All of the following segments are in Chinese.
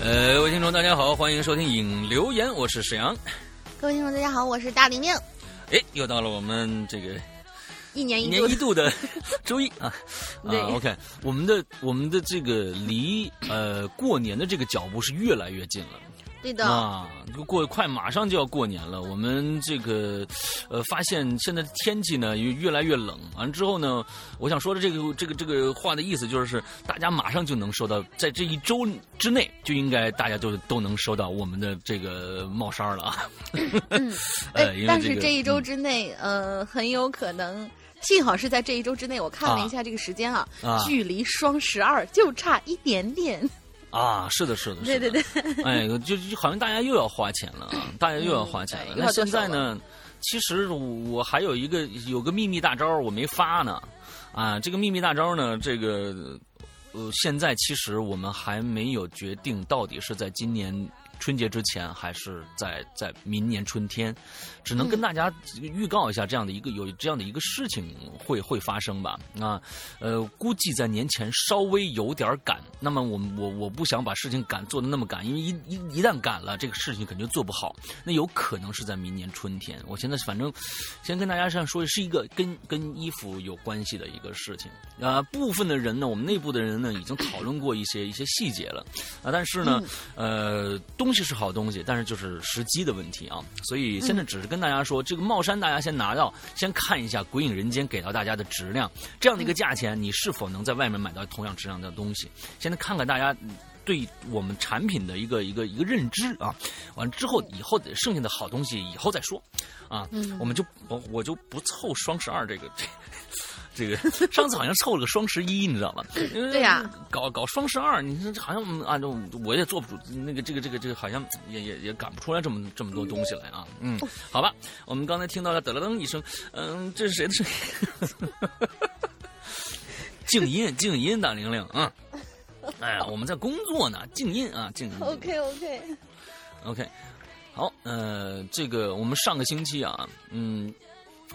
呃，各位听众，大家好，欢迎收听影留言，我是沈阳。各位听众，大家好，我是大玲玲。哎，又到了我们这个一年一年一度的 周一啊啊！OK，我们的我们的这个离呃过年的这个脚步是越来越近了。对的，啊，就过快马上就要过年了。我们这个呃，发现现在天气呢越越来越冷。完了之后呢，我想说的这个这个这个话的意思就是，大家马上就能收到，在这一周之内就应该大家就都能收到我们的这个帽衫了啊。但这个是这一周嗯之内，呃，很有可能，幸好是在这一周之内。我看了一下这个时间啊，啊距离双十二就差一点点。啊，是的，是的，对是的。对对，哎，就就好像大家又要花钱了啊，大家又要花钱了。嗯那现在呢，其实我还有一个有个秘密大招我没发呢，啊，这个秘密大招呢，这个呃，现在其实我们还没有决定到底是在今年春节之前，还是在在明年春天，只能跟嗯大家预告一下这样的一个有这样的一个事情会会发生吧。啊，呃，估计在年前稍微有点赶。那么我我我不想把事情赶做的那么赶，因为一一一旦赶了，这个事情肯定做不好。那有可能是在明年春天。我现在反正先跟大家这样说，是一个跟跟衣服有关系的一个事情。啊、部分的人呢，我们内部的人呢，已经讨论过一些一些细节了。啊，但是呢，呃，东西是好东西，但是就是时机的问题啊。所以现在只是跟大家说，这个帽衫大家先拿到，先看一下《鬼影人间》给到大家的质量，这样的一个价钱，你是否能在外面买到同样质量的东西？现在看看大家。对我们产品的一个一个一个认知啊，完之后以后剩下的好东西以后再说，啊，嗯我们就我我就不凑双十二这个这个上次好像凑了个双十一，你知道吗？对呀搞搞双十二，你说好像嗯按照我也做不出那个这个这个这个，好像也也也赶不出来这么这么多东西来啊。嗯，好吧，我们刚才听到了噔了噔一声，嗯，这是谁的声音？静音，静音，大玲玲啊！哎呀，我们在工作呢，静音啊，静音。OK OK，OK，好，呃，这个我们上个星期啊，嗯，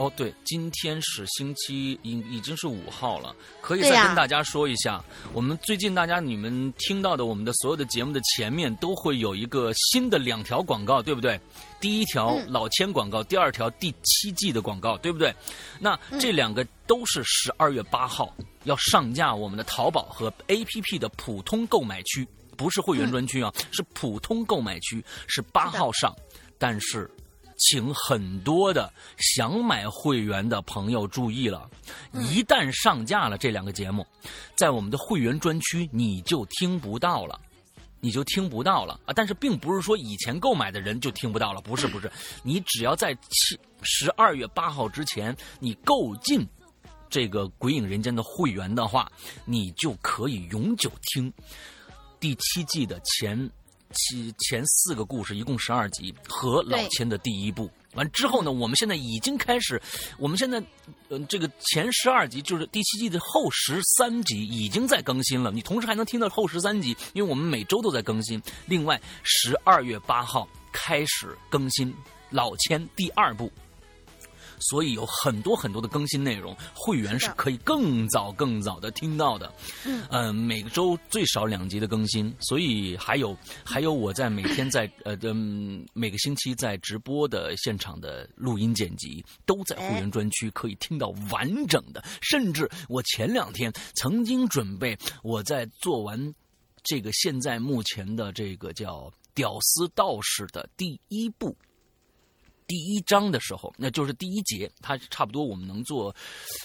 哦对，今天是星期已已经是五号了，可以再跟大家说一下，我们最近大家你们听到的我们的所有的节目的前面都会有一个新的两条广告，对不对？第一条嗯老千广告，第二条第七季的广告，对不对？那嗯这两个都是十二月八号要上架我们的淘宝和 APP 的普通购买区，不是会员专区啊，是普通购买区，是八号上，但是。请很多的想买会员的朋友注意了，一旦上架了这两个节目，在我们的会员专区你就听不到了。你就听不到了啊！但是并不是说以前购买的人就听不到了，不是不是，你只要在七十二月八号之前你购进这个《鬼影人间》的会员的话，你就可以永久听第七季的前七前四个故事，一共十二集和老千的第一部。完之后呢，我们现在已经开始，我们现在，呃，这个前十二集就是第七季的后十三集已经在更新了，你同时还能听到后十三集，因为我们每周都在更新。另外，十二月八号开始更新老千第二部。所以有很多很多的更新内容，会员是可以更早更早的听到的。嗯呃，每个周最少两集的更新，所以还有还有我在每天在 呃嗯每个星期在直播的现场的录音剪辑，都在会员专区可以听到完整的。甚至我前两天曾经准备我在做完这个现在目前的这个叫《屌丝道士》的第一部。第一章的时候，那就是第一节，它差不多我们能做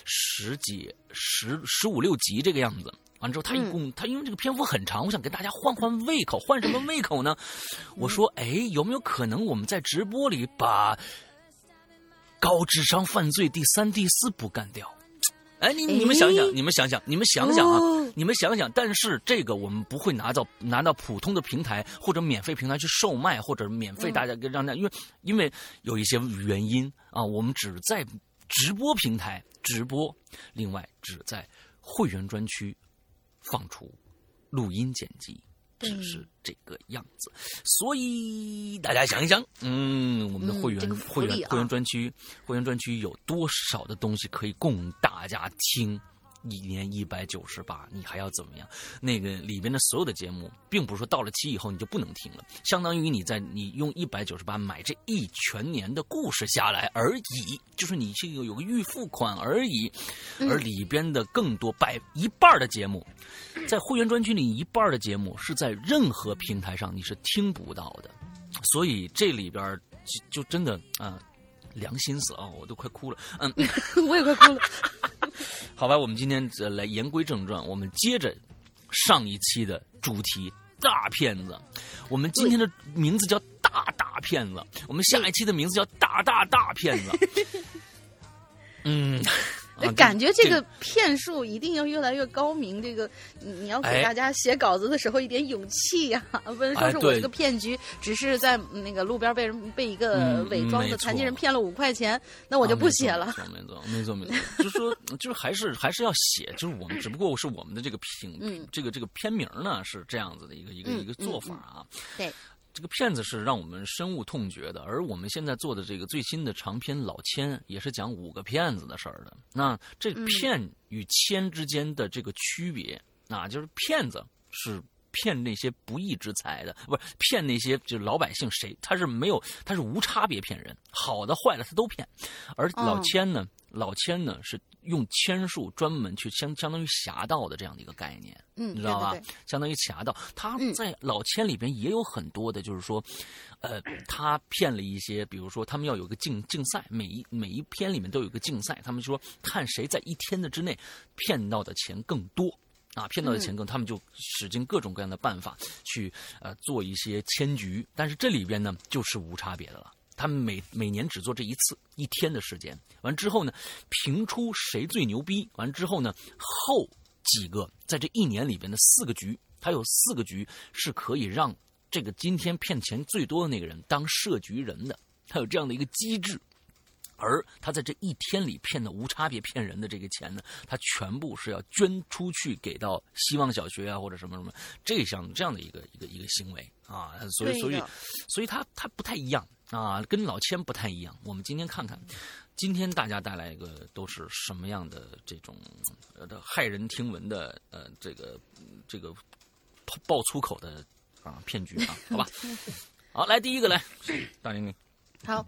十几、十十五六集这个样子。完之后，他一共，他因为这个篇幅很长，我想给大家换换胃口，换什么胃口呢？我说，哎，有没有可能我们在直播里把高智商犯罪第三、第四部干掉？哎，你你们想想，你们想想，你们想想啊，哦你们想想。但是这个我们不会拿到拿到普通的平台或者免费平台去售卖，或者免费大家给让大家，因为因为有一些原因啊，我们只在直播平台直播，另外只在会员专区放出录音剪辑。只是这个样子。所以大家想一想，嗯，我们的会员、嗯这个福会员、会员专区、会员专区有多少的东西可以供大家听？一年一百九十八，你还要怎么样？那个里边的所有的节目，并不是说到了期以后你就不能听了，相当于你在你用一百九十八买这一全年的故事下来而已，就是你这个有个预付款而已，嗯而里边的更多百一半的节目，在会员专区里一半的节目是在任何平台上你是听不到的，所以这里边就就真的啊。良心死啊！我都快哭了。嗯，我也快哭了。好吧，我们今天呃来言归正传，我们接着上一期的主题大骗子。我们今天的名字叫大大骗子，我们下一期的名字叫大大大骗子。嗯，啊感觉这个骗术一定要越来越高明。这个你你要给哎大家写稿子的时候一点勇气呀、不能说是我这个骗局只是在嗯那个路边被人被一个嗯伪装的残疾人骗了五块钱，那我就不写了。啊没错，没错，没错。就是说，就是还是还是要写，就是我们只不过是我们的这个评，嗯这个这个片名呢是这样子的一个一个嗯一个做法啊。对，这个骗子是让我们深恶痛绝的，而我们现在做的这个最新的长篇老千也是讲五个骗子的事儿的。那这嗯骗与千之间的这个区别，那就是骗子是。骗那些不义之财的，不是骗那些就是老百姓，谁他是没有，他是无差别骗人，好的坏的他都骗。而老哦千呢，老千呢是用签术专门去相相当于侠盗的这样的一个概念。嗯，你知道吧？对对对相当于侠盗，他嗯在老千里边也有很多的，就是说，呃，他骗了一些，比如说他们要有个竞竞赛，每一每一篇里面都有个竞赛，他们说看谁在一天的之内骗到的钱更多。啊，骗到的钱更，他们就使尽各种各样的办法去呃做一些签局，但是这里边呢就是无差别的了。他们每每年只做这一次一天的时间，完之后呢，评出谁最牛逼，完之后呢，后几个在这一年里边的四个局，他有四个局是可以让这个今天骗钱最多的那个人当设局人的，他有这样的一个机制。而他在这一天里骗的无差别骗人的这个钱呢，他全部是要捐出去给到希望小学啊或者什么什么这项这样的一个一个一个行为。啊，所以所以所以他他不太一样啊，跟老千不太一样。我们今天看看，今天大家带来一个都是什么样的这种呃的骇人听闻的呃这个这个爆粗口的啊骗局啊，好吧？好，来第一个来，大玲玲。好，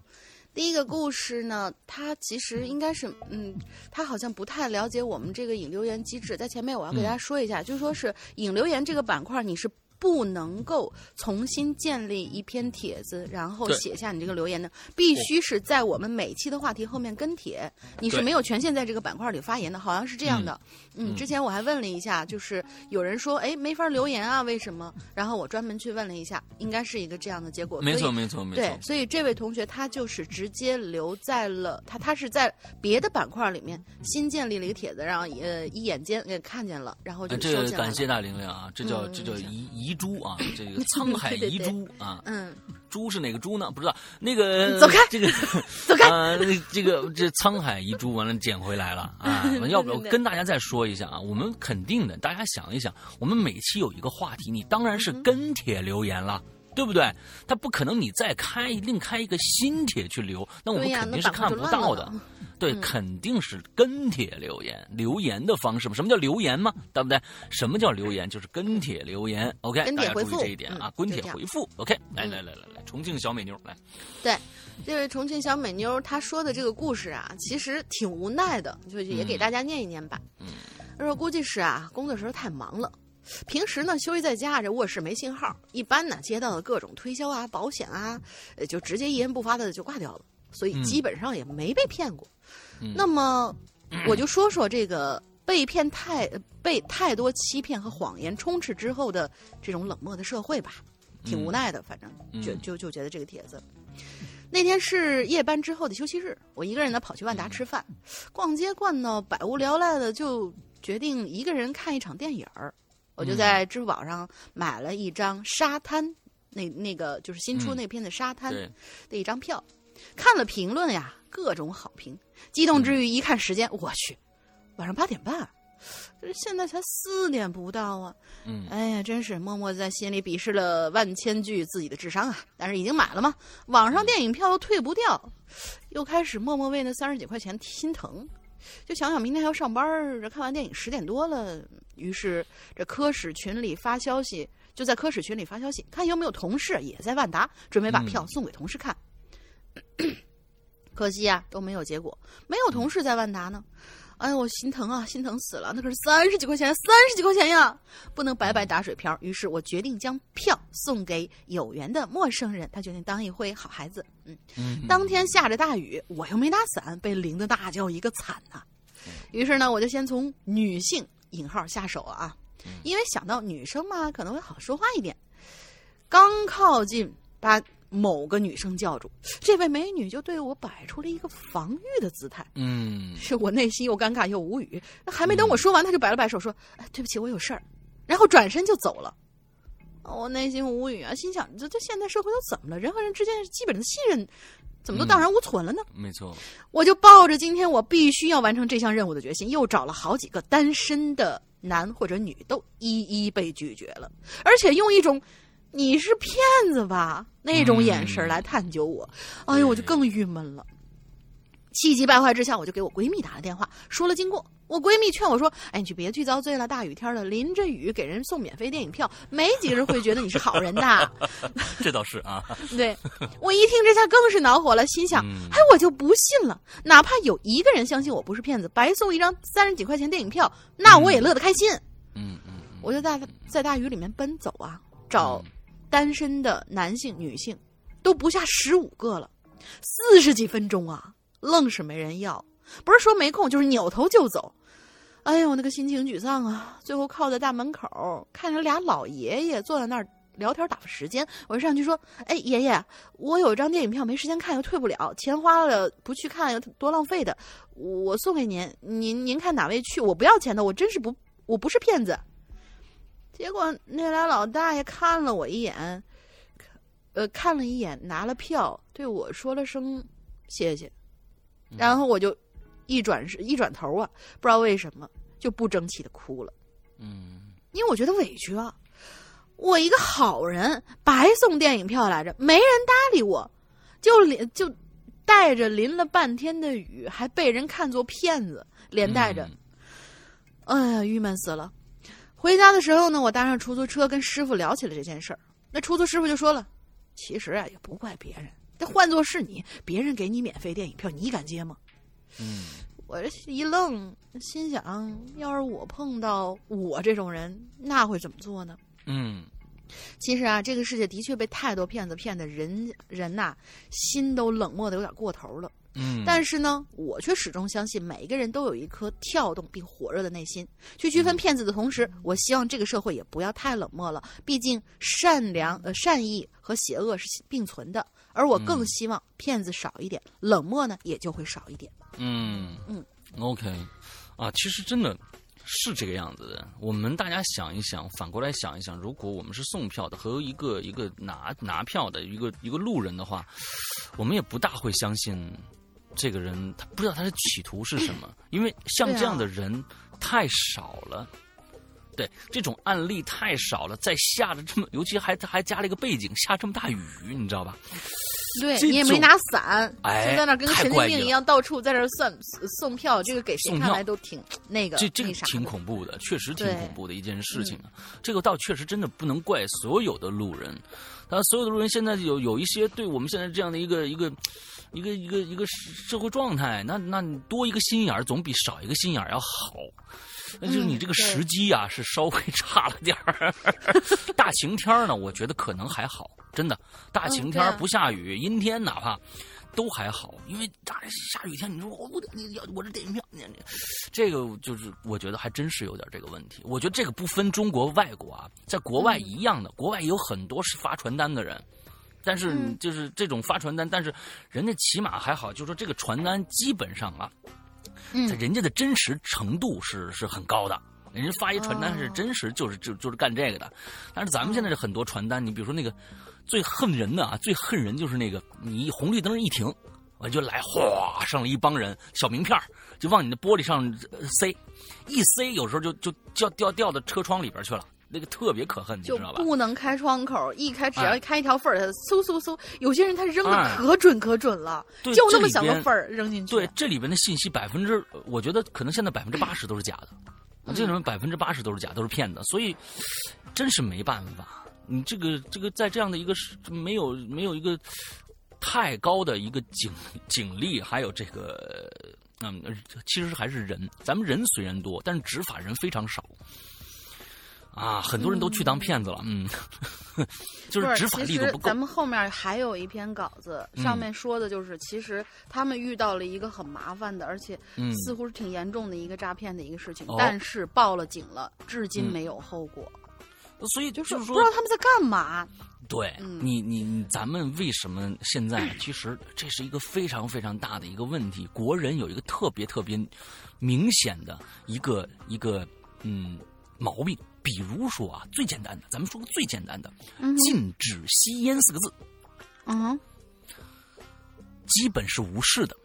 第一个故事呢，它其实应该是，嗯，他好像不太了解我们这个引留言机制。在前面我要给大家说一下，就说是引留言这个板块，你是。不能够重新建立一篇帖子，然后写下你这个留言的，必须是在我们每期的话题后面跟帖。你是没有权限在这个板块里发言的，好像是这样的。嗯，嗯之前我还问了一下，就是有人说，哎，没法留言啊，为什么？然后我专门去问了一下，应该是一个这样的结果。没错没错，没错，对，。所以这位同学他就是直接留在了他，他是在别的板块里面新建立了一个帖子，然后呃一眼间给看见了，然后就呃这个收进来了。感谢大玲玲啊，这叫嗯这叫是遗遗珠啊，这个 沧海遗珠啊，嗯，珠是哪个珠呢？不知道。那个走开这个走开 呃，这个这沧海遗珠完了捡回来了啊！要不要跟大家再说一下啊？我们肯定的，大家想一想，我们每期有一个话题，你当然嗯是跟帖留言了。对不对？他不可能你再开另开一个新帖去留，那我们肯定是看不到的。呢对，嗯肯定是跟帖留言，留言的方式嘛。什么叫留言嘛？对不对？什么叫留言？就是跟帖留言。OK，跟帖回复这一点啊嗯，跟帖回复。OK，来嗯来来来来，重庆小美妞来，对，这位重庆小美妞她说的这个故事啊，其实挺无奈的，就也给嗯大家念一念吧。嗯，她说估计是啊，工作时候太忙了。平时呢，休息在家，这卧室没信号，一般呢接到的各种推销啊、保险啊，呃，就直接一言不发的就挂掉了，所以嗯基本上也没被骗过。嗯那么，我就说说这个被骗太呃被太多欺骗和谎言充斥之后的这种冷漠的社会吧，挺无奈的。反正就嗯就就觉得这个帖子。那天是夜班之后的休息日，我一个人呢跑去万达吃饭，逛街逛到百无聊赖的，就决定一个人看一场电影儿。我就在支付宝上买了一张沙滩，那那个就是新出嗯那片的沙滩，的一张票，看了评论呀，各种好评，激动之余一看时间，我去，晚上八点半，这现在才四点不到啊！嗯，哎呀，真是默默在心里鄙视了万千句自己的智商啊！但是已经买了嘛，网上电影票又退不掉，又开始默默为那三十几块钱心疼。就想想明天还要上班，这看完电影十点多了，于是这科室群里发消息，就在科室群里发消息，看有没有同事也在万达，准备把票送给同事看。可惜啊，都没有结果，没有同事在万达呢。哎呀，我心疼啊，心疼死了！那可是三十几块钱，三十几块钱呀，不能白白打水漂。于是我决定将票送给有缘的陌生人。他决定当一回好孩子。嗯，嗯当天下着大雨，我又没打伞，被淋得那叫一个惨呐、于是呢，我就先从女性引号下手了啊，因为想到女生嘛，可能会好说话一点。刚靠近，把某个女生叫住，这位美女就对我摆出了一个防御的姿态。嗯是我内心又尴尬又无语。还没等我说完，她就摆了摆手说：“哎，对不起，我有事儿。”然后转身就走了。我内心无语啊，心想：这这现代社会都怎么了？人和人之间基本的信任怎么都荡然无存了呢？没错，我就抱着今天我必须要完成这项任务的决心，又找了好几个单身的男或者女，都一一被拒绝了，而且用一种“你是骗子吧”那种眼神来探究我。哎呦，我就更郁闷了。气急败坏之下，我就给我闺蜜打了电话，说了经过。我闺蜜劝我说：“哎，你就别去遭罪了，大雨天的，淋着雨给人送免费电影票，没几个人会觉得你是好人的。”这倒是啊。对我一听这下更是恼火了，心想：嗯哎，我就不信了，哪怕有一个人相信我不是骗子，白送一张三十几块钱电影票，那我也乐得开心。嗯嗯我就在在大雨里面奔走啊，找单身的男性、女性，都不下十五个了，四十几分钟啊，愣是没人要。不是说没空，就是扭头就走。哎呦，那个心情沮丧啊！最后靠在大门口，看着俩老爷爷坐在那儿聊天打发时间，我上去说：“哎，爷爷，我有一张电影票没时间看，又退不了，钱花了不去看又多浪费的，我送给您，您您看哪位去？我不要钱的，我真是不，我不是骗子。”结果那俩老大爷看了我一眼，呃，看了一眼，拿了票，对我说了声谢谢，然后我就一转身一转头啊，不知道为什么就不争气的哭了，嗯。因为我觉得委屈啊，我一个好人白送电影票来着，没人搭理我，就淋就带着淋了半天的雨，还被人看作骗子，连带着，哎呀，郁闷死了。回家的时候呢，我搭上出租车，跟师傅聊起了这件事儿。那出租师傅就说了：“其实啊，也不怪别人，这换做是你，别人给你免费电影票，你敢接吗？”嗯我这一愣，心想：要是我碰到我这种人，那会怎么做呢？嗯其实啊，这个世界的确被太多骗子骗的人人呐、心都冷漠的有点过头了。嗯，但是呢，我却始终相信每一个人都有一颗跳动并火热的内心。去区分骗子的同时，我希望这个社会也不要太冷漠了。毕竟善良、呃善意和邪恶是并存的，而我更希望骗子少一点，冷漠呢也就会少一点。嗯嗯，OK，啊，其实真的是这个样子的。我们大家想一想，反过来想一想，如果我们是送票的和一个一个拿拿票的一个一个路人的话，我们也不大会相信这个人，他不知道他的企图是什么，因为像这样的人太少了。对，这种案例太少了，在下着这么，尤其还还加了一个背景，下这么大雨，你知道吧？对你也没拿伞，哎就在那跟个神经病一样，到处在那儿算送票，这个给谁看来都挺 那个这这个挺恐怖的，确实挺恐怖的一件事情啊。这个倒确实真的不能怪所有的路人，啊，所有的路人现在有有一些对我们现在这样的一个一个一个一个一个社会状态，那那你多一个心眼儿总比少一个心眼儿要好。那就是你这个时机啊，是稍微 差了点儿。大晴天呢，我觉得可能还好，真的。大晴天不下雨，阴天哪怕都还好，因为大下雨天，你说我我你要我这电影票，你你这个就是我觉得还真是有点这个问题。我觉得这个不分中国外国啊，在国外一样的，国外也有很多是发传单的人。但是嗯就是这种发传单，但是人家起码还好，就是说这个传单基本上啊，嗯在人家的真实程度是是很高的。人家发一传单是哦真实，就是就就是干这个的。但是咱们现在这很多传单，你比如说那个最恨人的啊，最恨人就是那个你红绿灯一停，完就来哗上了一帮人，小名片就往你的玻璃上塞，一塞有时候就就掉掉掉到车窗里边去了。那个特别可恨，你知道吧？不能开窗口，一开只要一开一条缝儿，它嗖嗖嗖。有些人他扔的可准可准了，就那么小个缝儿扔进去。对，这里边的信息百分之，我觉得可能现在百分之八十都是假的，这里面百分之八十都是假，都是骗子。所以真是没办法，你这个这个在这样的一个没有没有一个太高的一个警警力，还有这个嗯，其实还是人，咱们人虽然多，但是执法人非常少。啊，很多人都去当骗子了，嗯，就是执法力度不够。咱们后面还有一篇稿子，上面说的就是，其实他们遇到了一个很麻烦的，而且似乎是挺严重的一个诈骗的一个事情，但是报了警了，至今没有后果。所以就是说不知道他们在干嘛。对你，你咱们为什么现在？其实这是一个非常非常大的一个问题。国人有一个特别特别明显的一个一个嗯毛病。比如说啊，最简单的，咱们说个最简单的，禁止吸烟四个字，嗯，基本是无视的。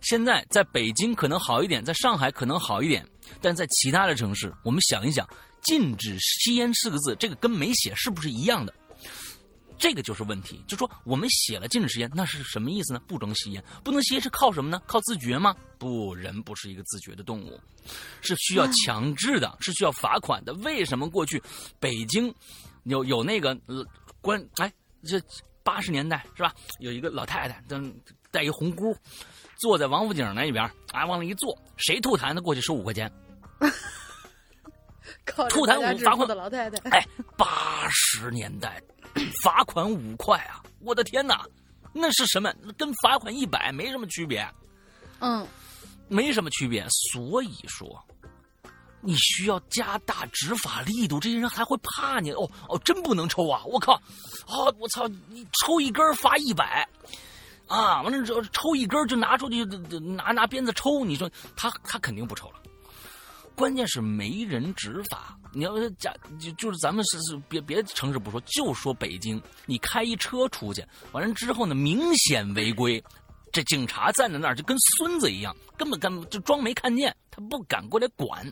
现在在北京可能好一点，在上海可能好一点，但在其他的城市，我们想一想，禁止吸烟四个字，这个跟没写是不是一样的？这个就是问题，就说我们写了禁止吸烟，那是什么意思呢？不能吸烟，不能吸烟是靠什么呢？靠自觉吗？不，人不是一个自觉的动物，是需要强制的，是需要罚款的。为什么过去北京有有那个关？哎，这八十年代是吧？有一个老太太，戴戴一红箍，坐在王府井那一边，啊，往那一坐，谁吐痰的过去收五块钱。吐痰五罚款的老太太，哎，八十年代。罚款五块啊！我的天哪，那是什么？跟罚款一百没什么区别。嗯，没什么区别。所以说，你需要加大执法力度，这些人还会怕你。哦哦，真不能抽啊！我靠！啊，我操！你抽一根罚一百啊！完了之后抽一根就拿出去拿拿鞭子抽，你说他他肯定不抽了。关键是没人执法。你要是假就就是咱们是是别别城市不说，就说北京，你开一车出去，完了之后呢，明显违规，这警察站在那儿就跟孙子一样，根本干就装没看见，他不敢过来管，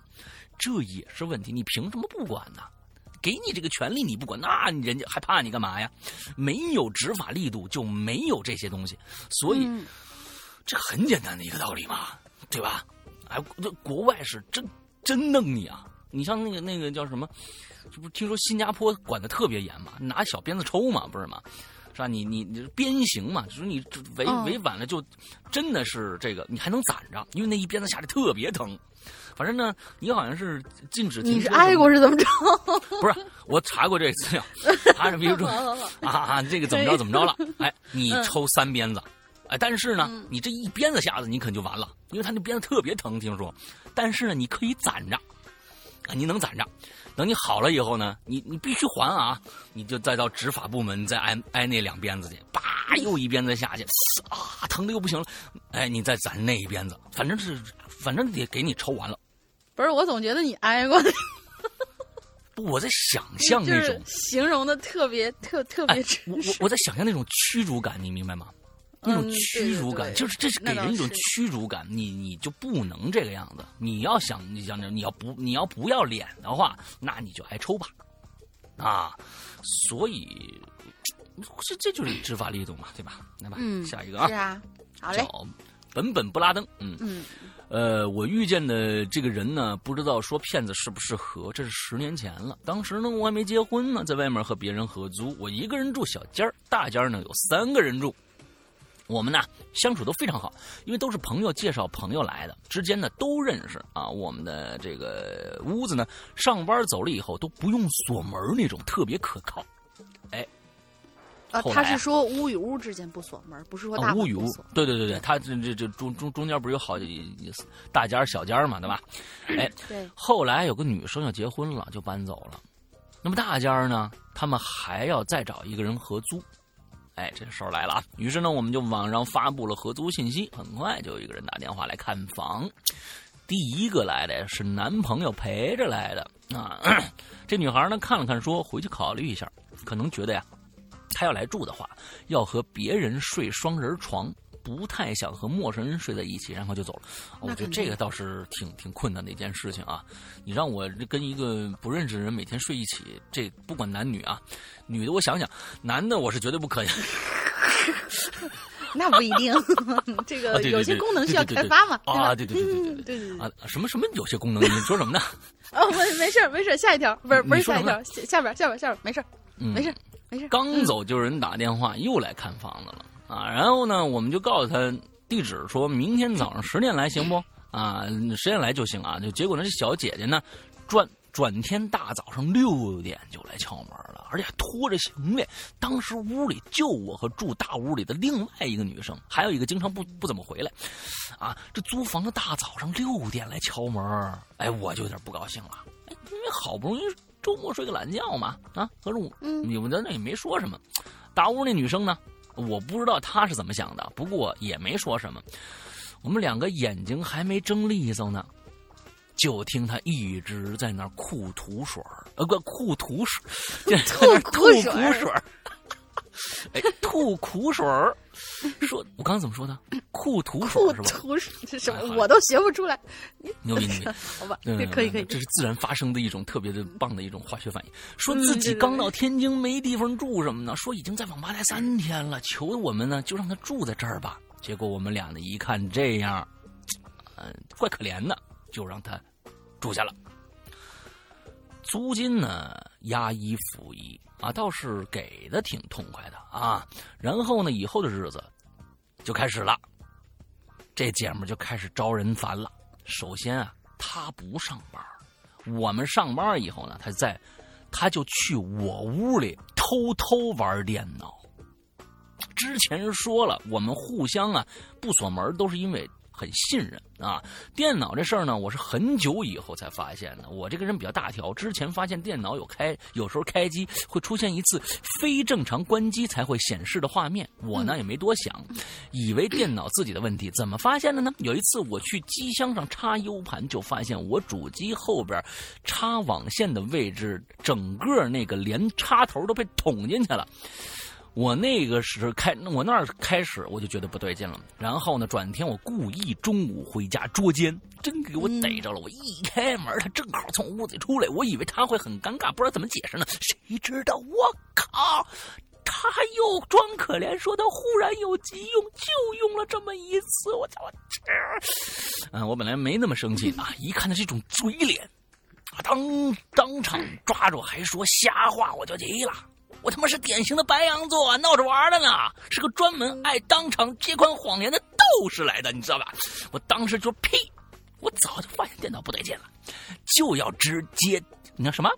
这也是问题。你凭什么不管呢？给你这个权利你不管，那人家还怕你干嘛呀？没有执法力度就没有这些东西，所以这很简单的一个道理嘛，对吧？哎，这国外是真真弄你啊！你像那个那个叫什么？这不听说新加坡管的特别严嘛？拿小鞭子抽嘛，不是吗？是吧？你你你鞭刑嘛？就是你违违反了，就真的是这个，你还能攒着，因为那一鞭子下来特别疼。反正呢，你好像是禁止。你是挨过是怎么着？不是，我查过这个资料。啊，比如说 啊啊，这个怎么着怎么着了？哎，你抽三鞭子，哎，但是呢，你这一鞭子下子你可就完了，因为他那鞭子特别疼，听说。但是呢，你可以攒着。你能攒着，等你好了以后呢，你你必须还啊！你就再到执法部门再挨挨那两鞭子去，叭又一鞭子下去，啊，疼的又不行了，哎，你再攒那一鞭子，反正是反正得给你抽完了。不是，我总觉得你挨过。不，我在想象那种形容的特别特特别我我我在想象那种屈辱感，你明白吗？那种屈辱感，就是这是给人一种屈辱感。你你就不能这个样子。你要想你想着你要不你要不要脸的话，那你就挨抽吧，啊！所以这这就是执法力度嘛，对吧？来吧，下一个啊，是啊，好嘞。本本布拉登，嗯嗯，呃，我遇见的这个人呢，不知道说骗子适不适合，这是十年前了。当时呢，我还没结婚呢，在外面和别人合租，我一个人住小间儿，大间儿呢有三个人住。我们呢相处都非常好，因为都是朋友介绍朋友来的，之间呢都认识啊。我们的这个屋子呢，上班走了以后都不用锁门那种，特别可靠。哎，啊，他是说屋与屋之间不锁门，不是说大屋与屋。对对对对，他这这这中中中间不是有好几大间小间嘛，对吧？哎，对。后来有个女生要结婚了，就搬走了。那么大间呢，他们还要再找一个人合租。哎，这事儿来了啊！于是呢，我们就网上发布了合租信息。很快就有一个人打电话来看房。第一个来的是男朋友陪着来的啊。这女孩呢看了看，说回去考虑一下，可能觉得呀，她要来住的话，要和别人睡双人床，不太想和陌生人睡在一起，然后就走了。我觉得这个倒是挺挺困难的一件事情啊！你让我跟一个不认识的人每天睡一起，这不管男女啊，女的我想想，男的我是绝对不可以。那不一定，这个有些功能需要开发嘛，啊，对对对对对对对啊，什么什么有些功能？你说什么呢？哦，没没事没事，下一条不是不是下一条，下边下边下边没事，没事没事。刚走就有人打电话又来看房子了啊，然后呢，我们就告诉他地址，说明天早上十点来行不？啊，十点来就行啊。就结果呢，这小姐姐呢，转。转天大早上六点就来敲门了，而且还拖着行李。当时屋里就我和住大屋里的另外一个女生，还有一个经常不不怎么回来。啊，这租房的大早上六点来敲门，哎，我就有点不高兴了。哎，因为好不容易周末睡个懒觉嘛，啊，可是我你们在那也没说什么。大屋那女生呢，我不知道他是怎么想的，不过也没说什么。我们两个眼睛还没睁利索呢。就听他一直在那儿吐土水呃，不，吐土水吐 吐苦水哎，吐苦水 说，我刚刚怎么说的？吐土水是吧？吐水是什么？我都学不出来。牛逼牛逼！好吧，可以可以，这是自然发生的一种特别的棒的一种化学反应。说自己刚到天津没地方住什么呢？说已经在网吧待三天了，求我们呢就让他住在这儿吧。结果我们俩呢一看这样，嗯，怪可怜的。就让他住下了，租金呢押一付一啊，倒是给的挺痛快的啊。然后呢，以后的日子就开始了，这姐们就开始招人烦了。首先啊，她不上班，我们上班以后呢，她在，她就去我屋里偷偷玩电脑。之前说了，我们互相啊不锁门，都是因为。很信任啊！电脑这事儿呢，我是很久以后才发现的。我这个人比较大条，之前发现电脑有开，有时候开机会出现一次非正常关机才会显示的画面，我呢也没多想，以为电脑自己的问题。怎么发现的呢？有一次我去机箱上插 U 盘，就发现我主机后边插网线的位置，整个那个连插头都被捅进去了。我那个时开，我那儿开始我就觉得不对劲了。然后呢，转天我故意中午回家捉奸，真给我逮着了。我一开门，他正好从屋子出来，我以为他会很尴尬，不知道怎么解释呢。谁知道我靠，他又装可怜，说他忽然有急用，就用了这么一次。我操！嗯，我本来没那么生气啊，一看他这种嘴脸，当当场抓住，还说瞎话，我就急了。我他妈是典型的白羊座，闹着玩的呢，是个专门爱当场揭穿谎言的斗士来的，你知道吧？我当时就呸！我早就发现电脑不对劲了，就要直接，你要什么？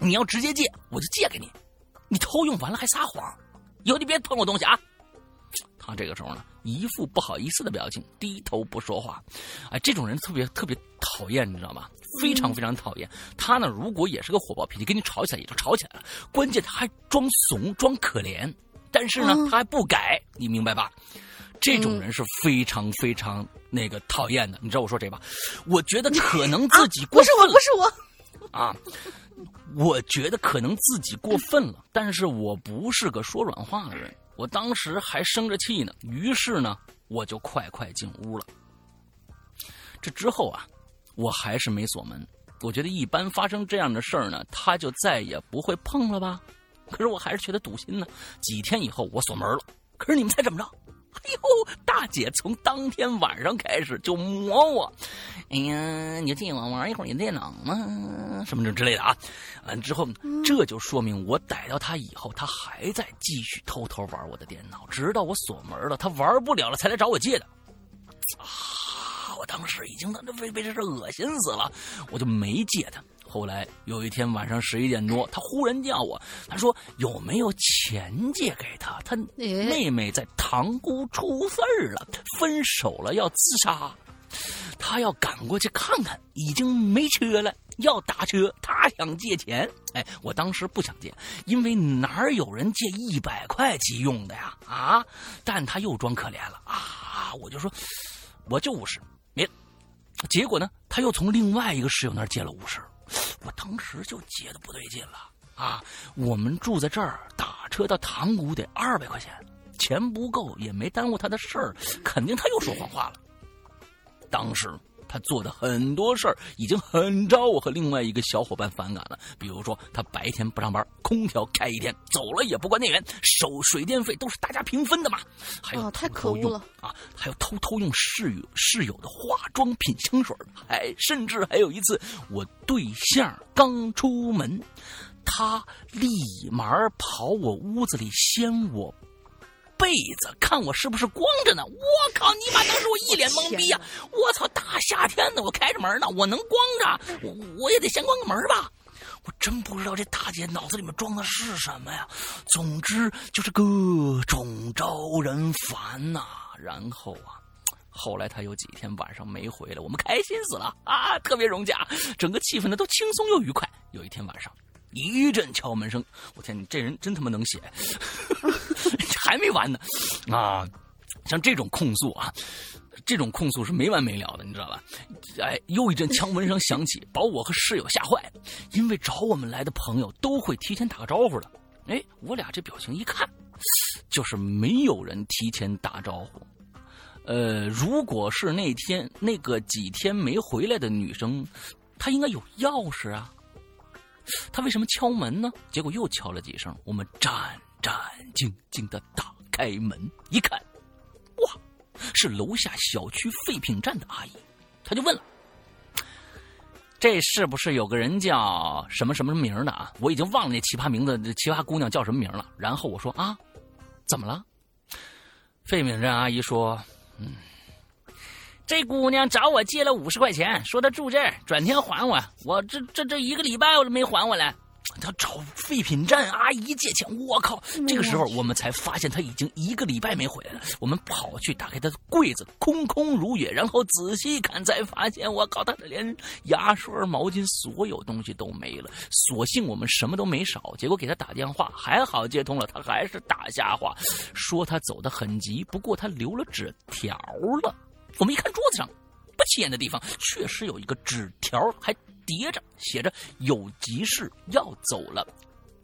你要直接借，我就借给你。你偷用完了还撒谎，以后你别碰我东西啊！他这个时候呢，一副不好意思的表情，低头不说话。哎，这种人特别特别讨厌，你知道吗？非常非常讨厌。他呢，如果也是个火爆脾气，跟你吵起来也就吵起来了。关键他还装怂，装可怜，但是呢，他还不改，你明白吧？这种人是非常非常那个讨厌的。你知道我说谁吧？我觉得可能自己过分了，不是我，不是我啊。我觉得可能自己过分了，但是我不是个说软话的人。我当时还生着气呢，于是呢，我就快快进屋了。这之后啊。我还是没锁门，我觉得一般发生这样的事儿呢，他就再也不会碰了吧。可是我还是觉得堵心呢。几天以后我锁门了，可是你们猜怎么着？哎呦，大姐从当天晚上开始就磨我。哎呀，你就借我玩一会儿你电脑吗？什么这之类的啊。完之后，这就说明我逮到他以后，他还在继续偷偷玩我的电脑，直到我锁门了，他玩不了了才来找我借的。啊。我当时已经被被这事恶心死了，我就没借他。后来有一天晚上十一点多，他忽然叫我，他说有没有钱借给他？他妹妹在塘沽出事儿了，分手了，要自杀，他要赶过去看看。已经没车了，要打车，他想借钱。哎，我当时不想借，因为哪有人借一百块急用的呀？啊！但他又装可怜了啊！我就说，我就五十。没，结果呢？他又从另外一个室友那儿借了五十，我当时就觉得不对劲了啊！我们住在这儿，打车到塘沽得二百块钱，钱不够也没耽误他的事儿，肯定他又说谎话了。当时。他做的很多事儿已经很招我和另外一个小伙伴反感了，比如说他白天不上班，空调开一天，走了也不关电源，收水电费都是大家平分的嘛。还有太可恶了啊！还有偷偷用室友室友的化妆品、香水，还甚至还有一次我对象刚出门，他立马跑我屋子里掀我。被子，看我是不是光着呢？我靠！你妈！当时我一脸懵逼呀！我操！大夏天的，我开着门呢，我能光着？我我也得先关个门吧？我真不知道这大姐脑子里面装的是什么呀！总之就是各种招人烦呐。然后啊，后来她有几天晚上没回来，我们开心死了啊，特别融洽，整个气氛呢都轻松又愉快。有一天晚上。一阵敲门声，我天，你这人真他妈能写，还没完呢，啊，像这种控诉啊，这种控诉是没完没了的，你知道吧？哎，又一阵敲门声响起，把我和室友吓坏了，因为找我们来的朋友都会提前打个招呼的。哎，我俩这表情一看，就是没有人提前打招呼。呃，如果是那天那个几天没回来的女生，她应该有钥匙啊。他为什么敲门呢？结果又敲了几声，我们战战兢兢的打开门，一看，哇，是楼下小区废品站的阿姨。他就问了：“这是不是有个人叫什么什么名的啊？我已经忘了那奇葩名字，奇葩姑娘叫什么名了。”然后我说：“啊，怎么了？”废品站阿姨说：“嗯。”这姑娘找我借了五十块钱，说她住这儿，转天还我。我这这这一个礼拜我都没还我来。她找废品站阿姨借钱，我靠！这个时候我们才发现她已经一个礼拜没回来了。我们跑去打开她的柜子，空空如也。然后仔细看，才发现我靠，她连牙刷、毛巾，所有东西都没了。所幸我们什么都没少。结果给她打电话，还好接通了，她还是打瞎话，说她走得很急，不过她留了纸条了。我们一看桌子上，不起眼的地方确实有一个纸条，还叠着，写着“有急事要走了”，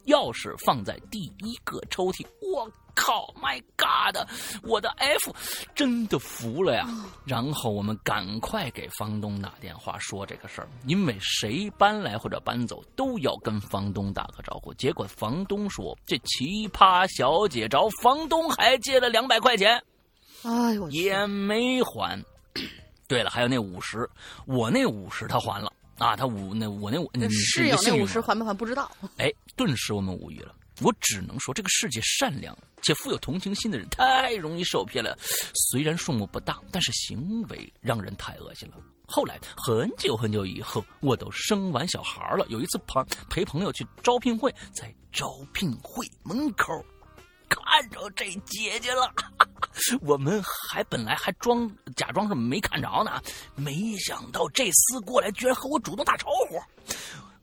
钥匙放在第一个抽屉。我靠，My God！我的 F 真的服了呀！然后我们赶快给房东打电话说这个事儿，因为谁搬来或者搬走都要跟房东打个招呼。结果房东说，这奇葩小姐找房东还借了两百块钱。哎呦，也没还。对了，还有那五十，我那五十他还了啊，他五那我那五室友那五十还没还不知道。哎，顿时我们无语了。我只能说，这个世界善良且富有同情心的人太容易受骗了。虽然数目不大，但是行为让人太恶心了。后来很久很久以后，我都生完小孩了。有一次朋陪朋友去招聘会，在招聘会门口。看着这姐姐了，我们还本来还装假装是没看着呢，没想到这厮过来居然和我主动打招呼，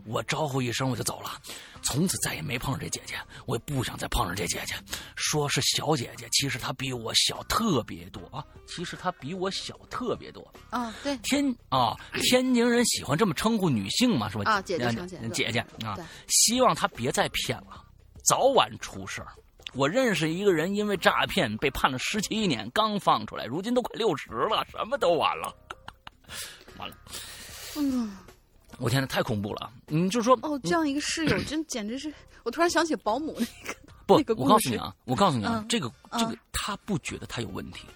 我招呼一声我就走了，从此再也没碰上这姐姐，我也不想再碰上这姐姐。说是小姐姐，其实她比我小特别多啊，其实她比我小特别多啊。对，天啊，天津人喜欢这么称呼女性嘛，是吧？啊，姐姐，姐姐啊，希望她别再骗了，早晚出事儿。我认识一个人，因为诈骗被判了十七年，刚放出来，如今都快六十了，什么都完了，完了。嗯，我天呐，太恐怖了！你就说哦，这样一个室友，真简直是……我突然想起保姆那个不，那个我告诉你啊，我告诉你啊，这个这个他不觉得他有问题，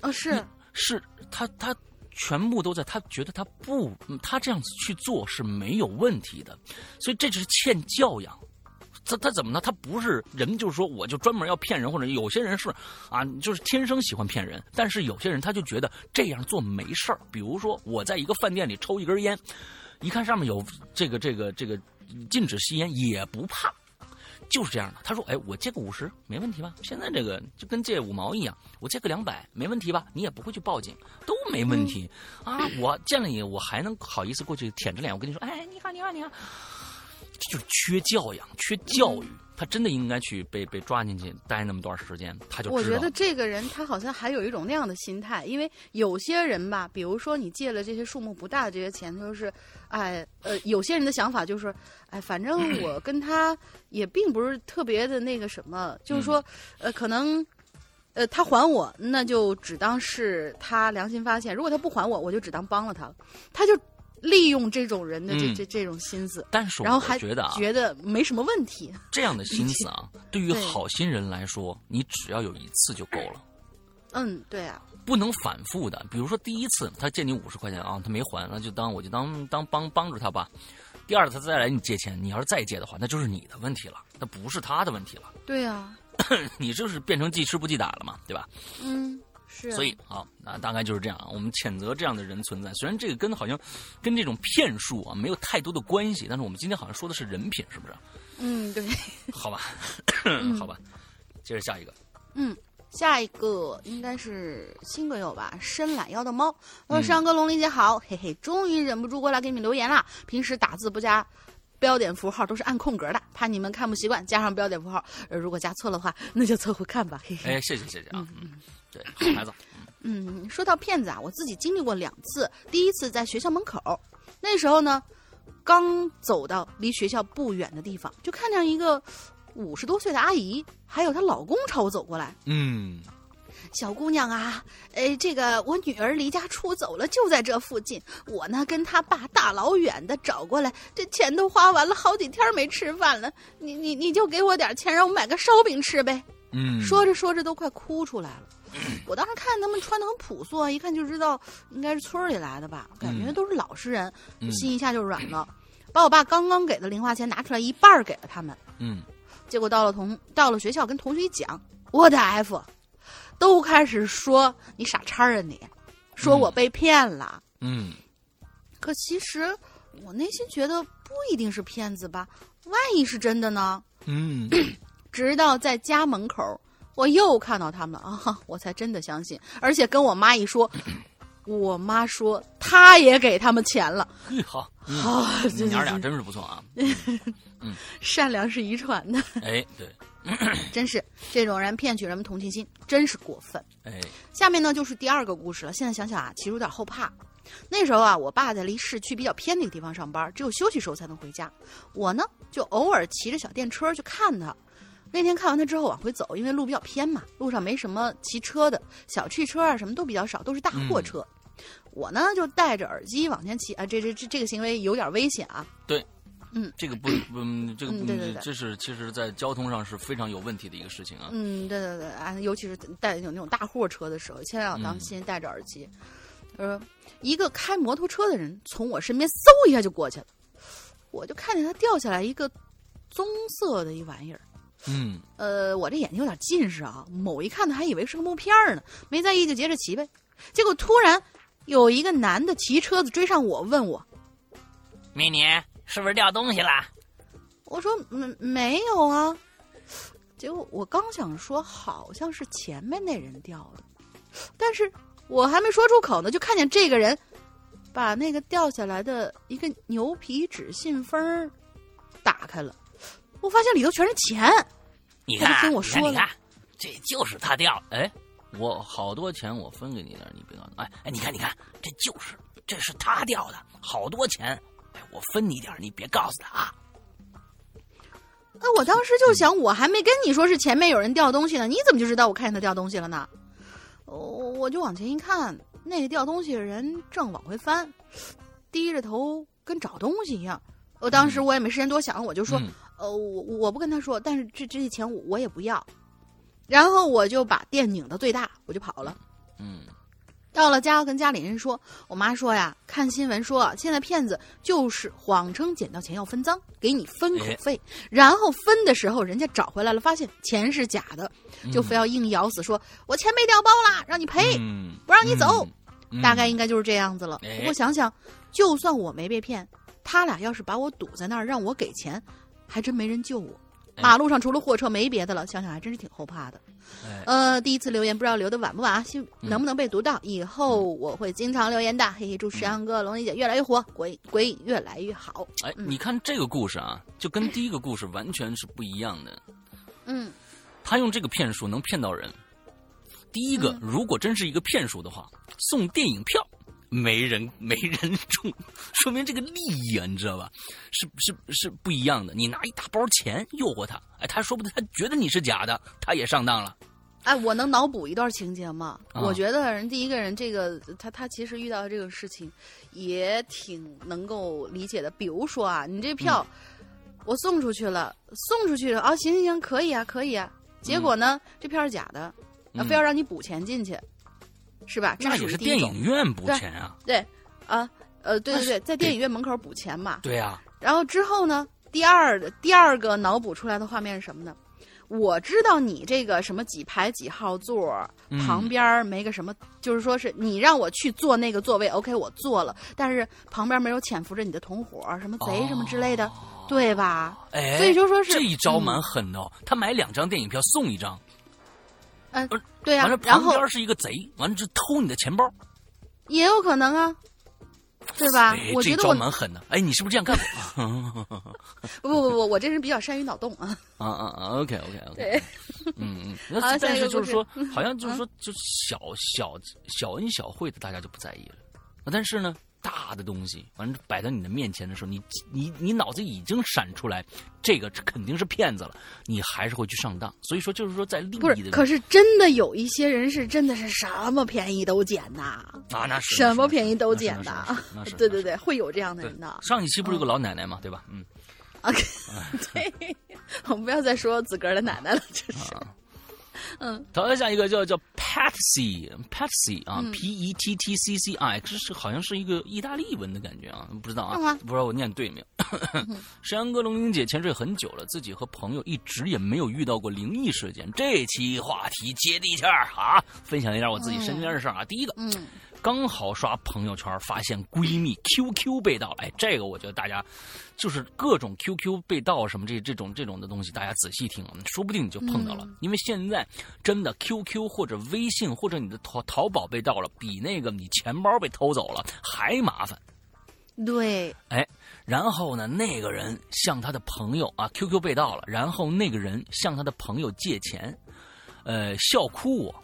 啊，是是，他他全部都在，他觉得他不，他这样子去做是没有问题的，所以这只是欠教养。他他怎么呢？他不是人，就是说，我就专门要骗人，或者有些人是，啊，就是天生喜欢骗人。但是有些人他就觉得这样做没事儿。比如说，我在一个饭店里抽一根烟，一看上面有这个这个这个禁止吸烟，也不怕，就是这样的。他说：“哎，我借个五十没问题吧？现在这个就跟借五毛一样，我借个两百没问题吧？你也不会去报警，都没问题啊！我见了你，我还能好意思过去舔着脸，我跟你说，哎，你好，你好，你好。”就是缺教养，缺教育，他真的应该去被被抓进去待那么段时间，他就我觉得这个人他好像还有一种那样的心态，因为有些人吧，比如说你借了这些数目不大的这些钱，就是，哎，呃，有些人的想法就是，哎，反正我 跟他也并不是特别的那个什么，就是说，呃，可能呃，他还我，那就只当是他良心发现；如果他不还我，我就只当帮了他了。他就利用这种人的这、嗯这这种心思，但是然后还觉得啊，觉得没什么问题。这样的心思啊，对于好心人来说，你只要有一次就够了。嗯，对啊，不能反复的。比如说第一次他借你五十块钱啊，他没还，那就当我就当当帮帮助他吧。第二次他再来你借钱，你要是再借的话，那就是你的问题了，那不是他的问题了。对啊，你就是变成记吃不记打了嘛，对吧？嗯，是、啊。所以好，那大概就是这样啊。我们谴责这样的人存在，虽然这个跟好像跟这种骗术啊没有太多的关系，但是我们今天好像说的是人品，是不是？嗯，对，好吧，好吧，接着下一个。嗯。下一个应该是新歌友吧，伸懒腰的猫。我说：“嗯山哥、龙玲姐好，嘿嘿，终于忍不住过来给你们留言了。平时打字不加标点符号，都是按空格的，怕你们看不习惯，加上标点符号。呃，如果加错的话，那就凑合看吧。嘿嘿。哎，谢谢谢谢啊，嗯，对，好孩子，嗯，说到骗子啊，我自己经历过两次。第一次在学校门口，那时候呢，刚走到离学校不远的地方，就看见一个五十多岁的阿姨，还有她老公朝我走过来。嗯小姑娘啊，哎，这个我女儿离家出走了，就在这附近。我呢跟她爸大老远的找过来，这钱都花完了，好几天没吃饭了。你你你就给我点钱，让我买个烧饼吃呗。嗯，说着说着都快哭出来了。我当时看他们穿的很朴素啊，一看就知道应该是村里来的吧，感觉都是老实人，嗯。心一下就软了。把我爸刚刚给的零花钱拿出来一半给了他们，嗯。结果到了同到了学校跟同学一讲，我的 F，都开始说你傻叉啊你，说我被骗了。嗯。可其实我内心觉得不一定是骗子吧，万一是真的呢？嗯。直到在家门口，我又看到他们了啊，我才真的相信，而且跟我妈一说，我妈说她也给他们钱了。嗯，好，嗯啊，这娘儿俩真是不错啊。嗯善良是遗传的，哎，对，真是这种人骗取人们同情心，真是过分。哎，下面呢就是第二个故事了。现在想想啊，其实有点后怕。那时候啊，我爸在离市区比较偏的一个地方上班，只有休息时候才能回家。我呢，就偶尔骑着小电车去看他。那天看完他之后往回走，因为路比较偏嘛，路上没什么骑车的，小汽车啊什么都比较少，都是大货车。我呢就戴着耳机往前骑啊，这这这这个行为有点危险啊。对。嗯这个不 不，这个不嗯对对对这是其实在交通上是非常有问题的一个事情啊。嗯，对对对，啊，尤其是带有那种大货车的时候，千万要当心，戴着耳机。呃，一个开摩托车的人从我身边嗖一下就过去了，我就看见他掉下来一个棕色的一玩意儿。嗯呃，我这眼睛有点近视啊，某一看呢还以为是个木片儿呢，没在意就接着骑呗。结果突然有一个男的骑车子追上我，问我，美女是不是掉东西了？我说没没有啊，结果我刚想说好像是前面那人掉的，但是我还没说出口呢，就看见这个人把那个掉下来的一个牛皮纸信封儿打开了，我发现里头全是钱。你看，你看，跟我说了你看，这就是他掉了。哎，我好多钱，我分给你点，你别告诉。哎哎，你看，你看，这就是，这是他掉的，好多钱。哎，我分你点，你别告诉他啊。哎我当时就想，我还没跟你说是前面有人掉东西呢，你怎么就知道我看见他掉东西了呢？我我就往前一看，那个掉东西的人正往回翻，低着头跟找东西一样。我当时我也没时间多想，我就说，嗯呃，我我不跟他说，但是这这些钱我我也不要。然后我就把店拧到最大，我就跑了。嗯到了家，跟家里人说，我妈说呀，看新闻说，现在骗子就是谎称捡到钱要分赃，给你分口费，然后分的时候人家找回来了，发现钱是假的，就非要硬咬死说，我钱被调包了，让你赔，嗯不让你走。嗯大概应该就是这样子了。哎不过想想，就算我没被骗，他俩要是把我堵在那儿让我给钱，还真没人救我。哎马路上除了货车没别的了，想想还真是挺后怕的。哎呃，第一次留言不知道留的晚不晚啊，希能不能被读到？以后我会经常留言的。嘿嘿，祝石阳哥、龙丽姐越来越火，鬼鬼影越来越好。哎，嗯你看这个故事啊，就跟第一个故事完全是不一样的。嗯他用这个骗术能骗到人。第一个，嗯如果真是一个骗术的话，送电影票，没人 没人中，说明这个利益啊，你知道吧？是是是不一样的。你拿一大包钱诱惑他，哎，他说不定他觉得你是假的，他也上当了。哎，我能脑补一段情节吗？啊我觉得人第一个人这个他他其实遇到这个事情也挺能够理解的。比如说啊，你这票、嗯我送出去了，送出去了啊，行行行，可以啊，可以啊。结果呢，这票是假的，非要让你补钱进去，是吧？这那也是电影院补钱啊。对啊，呃，对对对，在电影院门口补钱嘛。对啊，然后之后呢，第二的第二个脑补出来的画面是什么呢？我知道你这个什么几排几号座嗯旁边没个什么，就是说是你让我去坐那个座位，OK，我坐了，但是旁边没有潜伏着你的同伙，什么贼什么之类的，对吧？哎，所以就说是这一招嗯蛮狠的哦。他买两张电影票送一张，嗯、不是对呀、完了然后旁边是一个贼，完了就偷你的钱包。也有可能啊，对吧？哎，我觉得我蛮狠的。哎，你是不是这样干过？不不不不，我这人比较善于脑洞啊。啊啊啊！OK OK OK。对，嗯嗯，但是就是说，好像就是说，就小小小恩小惠的，大家就不在意了。啊但是呢，大的东西，反正摆在你的面前的时候，你你你脑子已经闪出来，这个肯定是骗子了，你还是会去上当。所以说，就是说，在利不是，益的可是真的有一些人是真的是什么便宜都捡呐，啊，那是什么便宜宜都捡的那是那是那是对对对，会有这样的人的。上一期不是有个老奶奶嘛，对吧？嗯，啊，对，我们不要再说自个儿的奶奶了，这是。嗯，好，下一个叫叫 Patsy，Patsy 啊、嗯 p E T T C C I，这是好像是一个意大利文的感觉啊，不知道啊，不知道我念对没有。山羊哥龙英姐潜水很久了，自己和朋友一直也没有遇到过灵异事件。这期话题接地气儿啊，分享一点我自己身边的事儿啊。第一个，嗯，刚好刷朋友圈，发现闺蜜 QQ 被盗了。哎，这个我觉得大家就是各种 QQ 被盗什么这这种这种的东西，大家仔细听，说不定你就碰到了。嗯因为现在真的 QQ 或者微信或者你的淘淘宝被盗了，比那个你钱包被偷走了还麻烦。对，哎，然后呢，那个人向他的朋友啊，QQ 被盗了，然后那个人向他的朋友借钱，呃，笑哭我，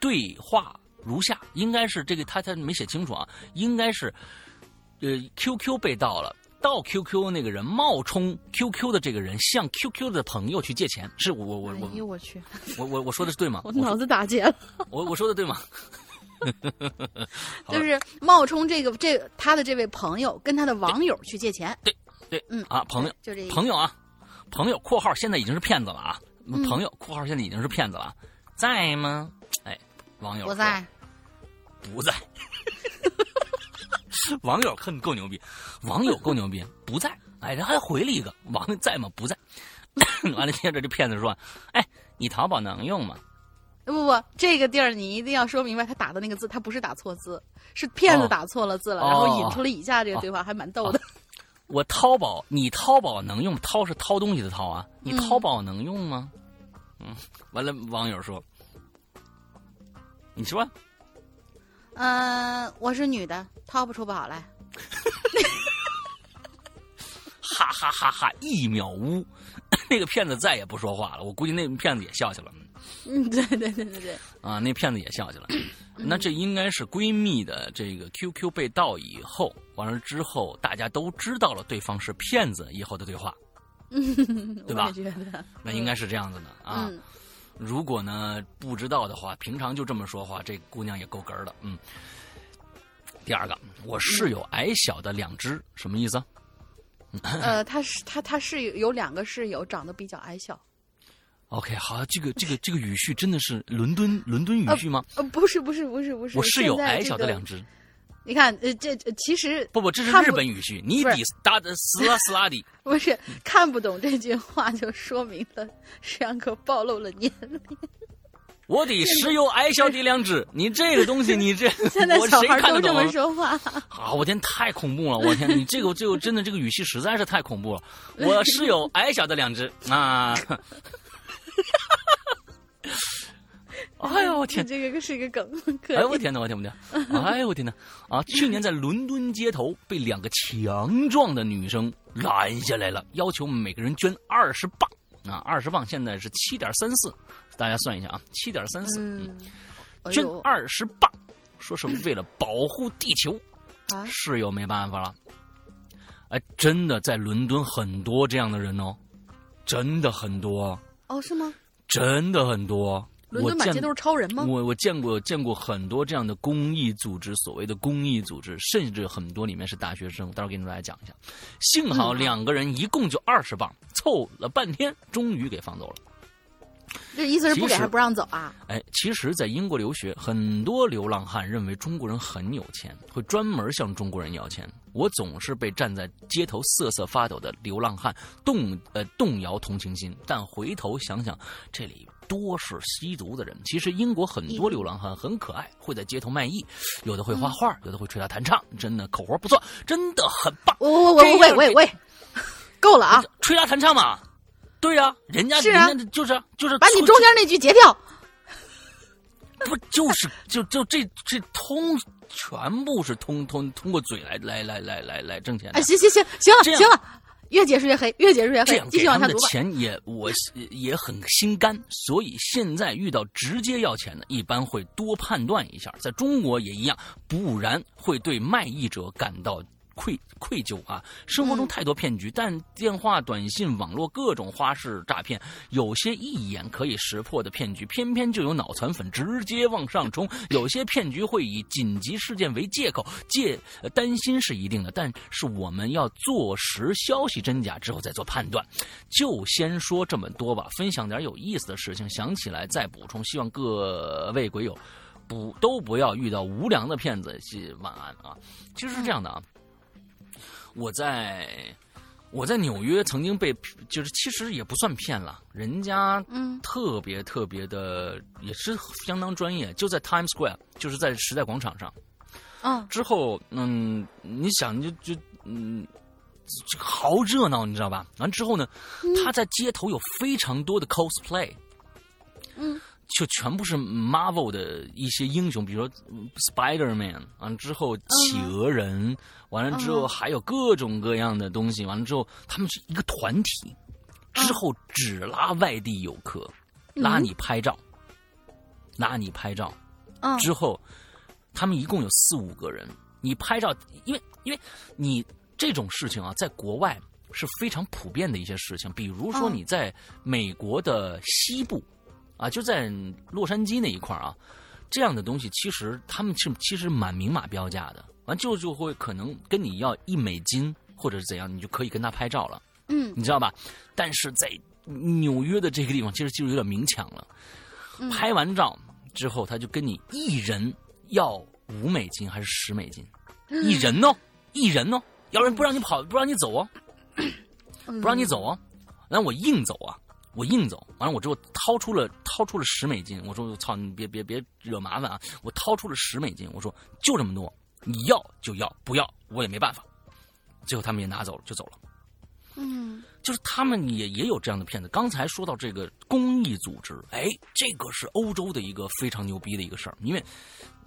对话如下，应该是这个他他没写清楚啊，应该是，呃，QQ 被盗了。盗 QQ 那个人冒充 QQ 的这个人向 QQ 的朋友去借钱，是我我我哎呦我我去，我我我说的是对吗？我脑子打结了，我我说的对吗？就是冒充这个这他的这位朋友跟他的网友去借钱，对，嗯啊，朋友，就这朋友啊，朋友（括号现在已经是骗子了啊），嗯朋友（括号现在已经是骗子了啊），在吗？哎，网友不在，不在。网友可够牛逼，网友够牛逼，不在。哎，他还回了一个网友在吗？不在。完了，接着这骗子说：“哎，你淘宝能用吗？不不，这个地儿你一定要说明白，他打的那个字，他不是打错字，是骗子哦打错了字了，哦然后引出了以下这个对话，还蛮逗的。我淘宝，你淘宝能用？掏是掏东西的掏啊，你嗯淘宝能用吗？嗯，完了，网友说：你说。”嗯、我是女的，掏不出宝来。哈哈哈哈！一秒屋，那个骗子再也不说话了。我估计那骗子也笑去了嗯，对对对对对，啊，那骗子也笑去了。那这应该是闺蜜的这个 QQ 被盗以后，完了之后大家都知道了对方是骗子以后的对话，对吧那应该是这样子的啊。嗯，如果呢不知道的话，平常就这么说话，这姑娘也够哏儿的。嗯。第二个，我室友矮小的两只，什么意思啊？呃，他是他他是有有两个室友长得比较矮小，OK，好，这个这个这个语序真的是伦敦伦敦语序吗？呃，不是不是不是不是，我室友矮小的这个两只，你看，呃，这这其实不不，这是日本语序。你不是比达的斯拉斯拉的，不是看不懂这句话，就说明了石阳哥暴露了年龄。我得石油矮小的两只。你这个东西，你这 现在我谁小孩都这么？说话，啊，我天，太恐怖了！我天，你这个这个真的这个语气实在是太恐怖了。我室友矮小的两只啊，哎呦我天！这个是一个梗，可以。哎呦我天哪！我天我天！哎呦我天哪！啊，去年在伦敦街头被两个强壮的女生拦下来了，要求每个人捐二十磅啊，二十磅现在是七点三四，大家算一下啊，七点三四，捐呦二十磅，说是为了保护地球。啊，室友没办法了，哎，真的在伦敦很多这样的人哦，真的很多，哦，是吗？真的很多。伦敦满街都是超人吗？我我见过见过很多这样的公益组织，所谓的公益组织，甚至很多里面是大学生。待会儿给你们大家讲一下。幸好两个人一共就二十磅，凑了半天，终于给放走了。这意思是不给还不让走啊？哎，其实，在英国留学，很多流浪汉认为中国人很有钱，会专门向中国人要钱。我总是被站在街头瑟瑟发抖的流浪汉动呃动摇同情心，但回头想想，这里多是吸毒的人。其实英国很多流浪汉很可爱，会在街头卖艺，有的会画画，有的会吹拉弹唱，真的口活不错，真的很棒。喂喂喂喂喂喂，够了啊！吹拉弹唱嘛。对呀，人家是啊，就是就是把你中间那句截掉，不就是就就这这通全部是通通通过嘴来来来来来来挣钱。哎，行行行行了行了，越解释越黑，越解释越黑。继续往下读吧。钱也我也很心甘，所以现在遇到直接要钱的，一般会多判断一下。在中国也一样，不然会对卖艺者感到。愧愧疚啊！生活中太多骗局，但电话、短信、网络各种花式诈骗，有些一眼可以识破的骗局，偏偏就有脑残粉直接往上冲。有些骗局会以紧急事件为借口，借担心是一定的，但是我们要坐实消息真假之后再做判断。就先说这么多吧，分享点有意思的事情，想起来再补充。希望各位鬼友不都不要遇到无良的骗子。晚安啊！其实是这样的啊。我在我在纽约曾经被就是其实也不算骗了，人家嗯特别特别的也是相当专业，就在 Times Square，就是在时代广场上。嗯，之后嗯，你想就就嗯，好热闹，你知道吧？完之后呢，他在街头有非常多的 cosplay，嗯。就全部是 Marvel 的一些英雄，比如说 Spider Man，完了之后企鹅人，完了之后还有各种各样的东西，完了之后他们是一个团体，之后只拉外地游客，拉你拍照，拉你拍照，之后他们一共有四五个人，你拍照，因为因为你这种事情啊，在国外是非常普遍的一些事情，比如说你在美国的西部。啊，就在洛杉矶那一块啊，这样的东西其实他们是其实蛮明码标价的，完就就会可能跟你要一美金或者是怎样，你就可以跟他拍照了，嗯，你知道吧？但是在纽约的这个地方，其实就有点明抢了。拍完照之后，他就跟你一人要五美金还是十美金？一人呢？一人呢？要不然不让你跑，不让你走啊，不让你走啊，那我硬走啊。我硬走，完了我之后掏出了掏出了十美金，我说我操你别别别惹麻烦啊！我掏出了十美金，我说就这么多，你要就要，不要我也没办法。最后他们也拿走了，就走了。嗯，就是他们也也有这样的骗子。刚才说到这个公益组织，哎，这个是欧洲的一个非常牛逼的一个事儿，因为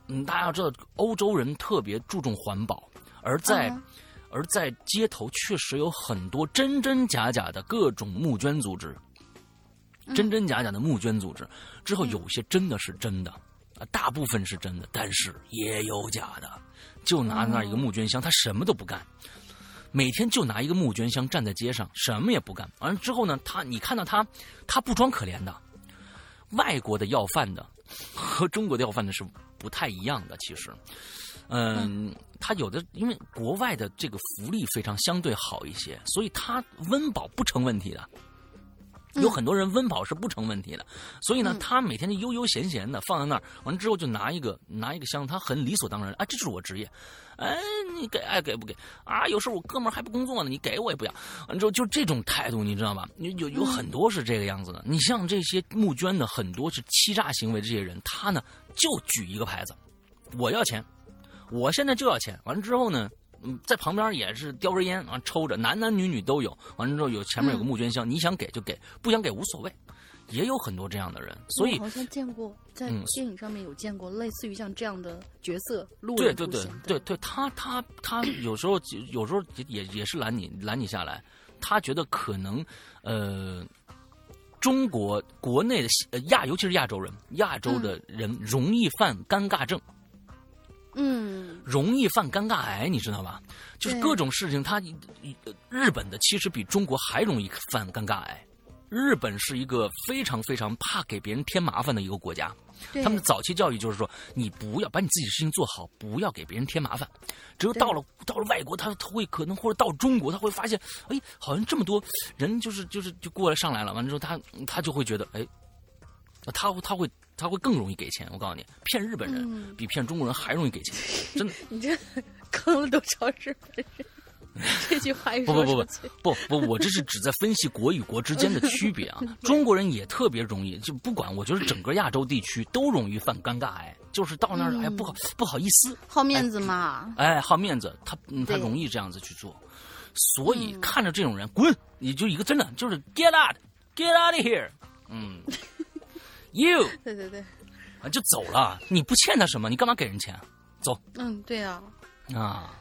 嗯大家要知道，欧洲人特别注重环保，而在而在街头确实有很多真真假假的各种募捐组织。真真假假的募捐组织，之后有些真的是真的，啊，大部分是真的，但是也有假的。就拿那一个募捐箱，他什么都不干，每天就拿一个募捐箱站在街上，什么也不干。完了之后呢，他你看到他，他不装可怜的。外国的要饭的和中国的要饭的是不太一样的，其实，嗯，他有的因为国外的这个福利非常相对好一些，所以他温饱不成问题的。有很多人温饱是不成问题的，所以呢，他每天就悠悠闲闲的放在那儿，完了之后就拿一个拿一个箱，他很理所当然啊，这就是我职业，哎，你给爱给不给啊？有时候我哥们儿还不工作呢，你给我也不要，完之后就这种态度，你知道吧？有有有很多是这个样子的。你像这些募捐的，很多是欺诈行为这些人，他呢就举一个牌子，我要钱，我现在就要钱。完了之后呢？嗯，在旁边也是叼根烟啊，抽着，男男女女都有。完了之后，有前面有个募捐箱，你想给就给，不想给无所谓。也有很多这样的人，所以好像见过在电影上面有见过类似于像这样的角色。对对对对对，他他他有时候有时候也也是拦你拦你下来，他觉得可能呃，中国国内的亚尤其是亚洲人，亚洲的人容易犯尴尬症。嗯，容易犯尴尬癌，你知道吧？就是各种事情，他日本的其实比中国还容易犯尴尬癌。日本是一个非常非常怕给别人添麻烦的一个国家。他们的早期教育就是说，你不要把你自己事情做好，不要给别人添麻烦。只有到了到了外国，他他会可能或者到中国，他会发现，哎，好像这么多人就是就是就过来上来了，完了之后他他就会觉得，哎，他他会他会更容易给钱。我告诉你，骗日本人嗯比骗中国人还容易给钱，真的。你这坑了多少日本人？这句话不不不不不不，我这是只在分析国与国之间的区别啊。中国人也特别容易，就不管，我觉得整个亚洲地区都容易犯尴尬癌，就是到那儿哎不好不好意思，好面子嘛。哎好面子，他嗯他容易这样子去做，所以嗯看着这种人滚，你就一个真的就是 get out get out of here，嗯，you 对对对，啊就走了，你不欠他什么，你干嘛给人钱？走嗯，对啊。啊，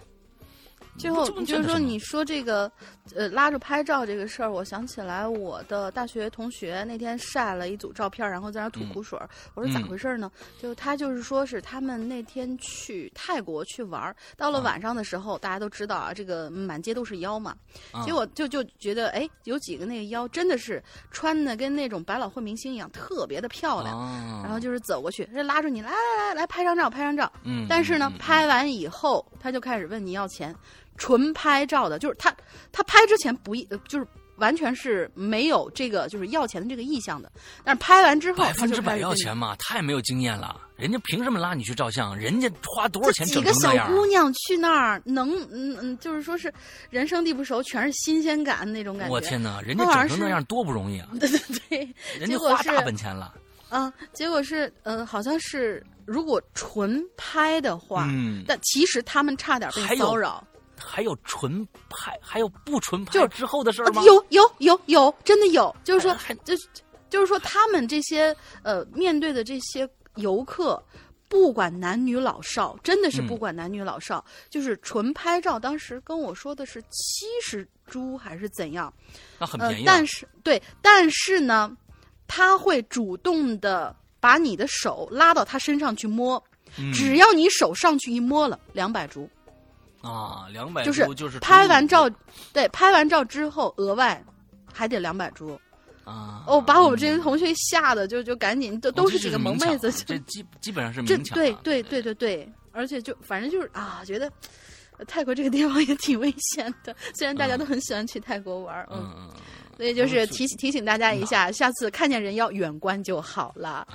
最后就是说，你说这个，呃，拉着拍照这个事儿，我想起来我的大学同学那天晒了一组照片，然后在那儿吐苦水儿。我说咋嗯回事儿呢？就他就是说是他们那天去泰国去玩儿，到了啊晚上的时候，大家都知道啊，这个满街都是妖嘛。啊结果就就觉得，哎，有几个那个妖真的是穿的跟那种百老汇明星一样，特别的漂亮。啊然后就是走过去，这拉住你来来来来拍张照，拍张照。嗯，但是呢，拍完以后，他就开始问你要钱，纯拍照的，就是他他拍之前不就是完全是没有这个就是要钱的这个意向的，但是拍完之后，百分之百要钱嘛，太没有经验了。人家凭什么拉你去照相？人家花多少钱整成那样啊？姑娘去那儿能嗯嗯，就是说是人生地不熟，全是新鲜感那种感觉。我天哪，人家整成那样多不容易啊！对对对，人家花大本钱了。啊，结果是呃，好像是如果纯拍的话，嗯，但其实他们差点被骚扰。还有纯拍，还有不纯拍就是之后的事儿吗？啊有有有有，真的有，就是说就是就是说，他们这些呃面对的这些游客，不管男女老少，真的是嗯不管男女老少，就是纯拍照。当时跟我说的是七十株还是怎样？呃那很便宜，啊。但是对，但是呢，他会主动的把你的手拉到他身上去摸，嗯只要你手上去一摸了，两百株。啊，两百就是就是拍完照，对，拍完照之后额外还得两百株。啊，哦，把我们这嗯。些同学吓得就就赶紧都都是几个萌妹子，这基基本上是这明抢啊。对对。对对对，而且就反正就是啊，觉得呃泰国这个地方也挺危险的，虽然大家都很喜欢去泰国玩儿，嗯，嗯嗯，所以就是嗯提醒提醒大家一下，下次看见人妖远观就好了，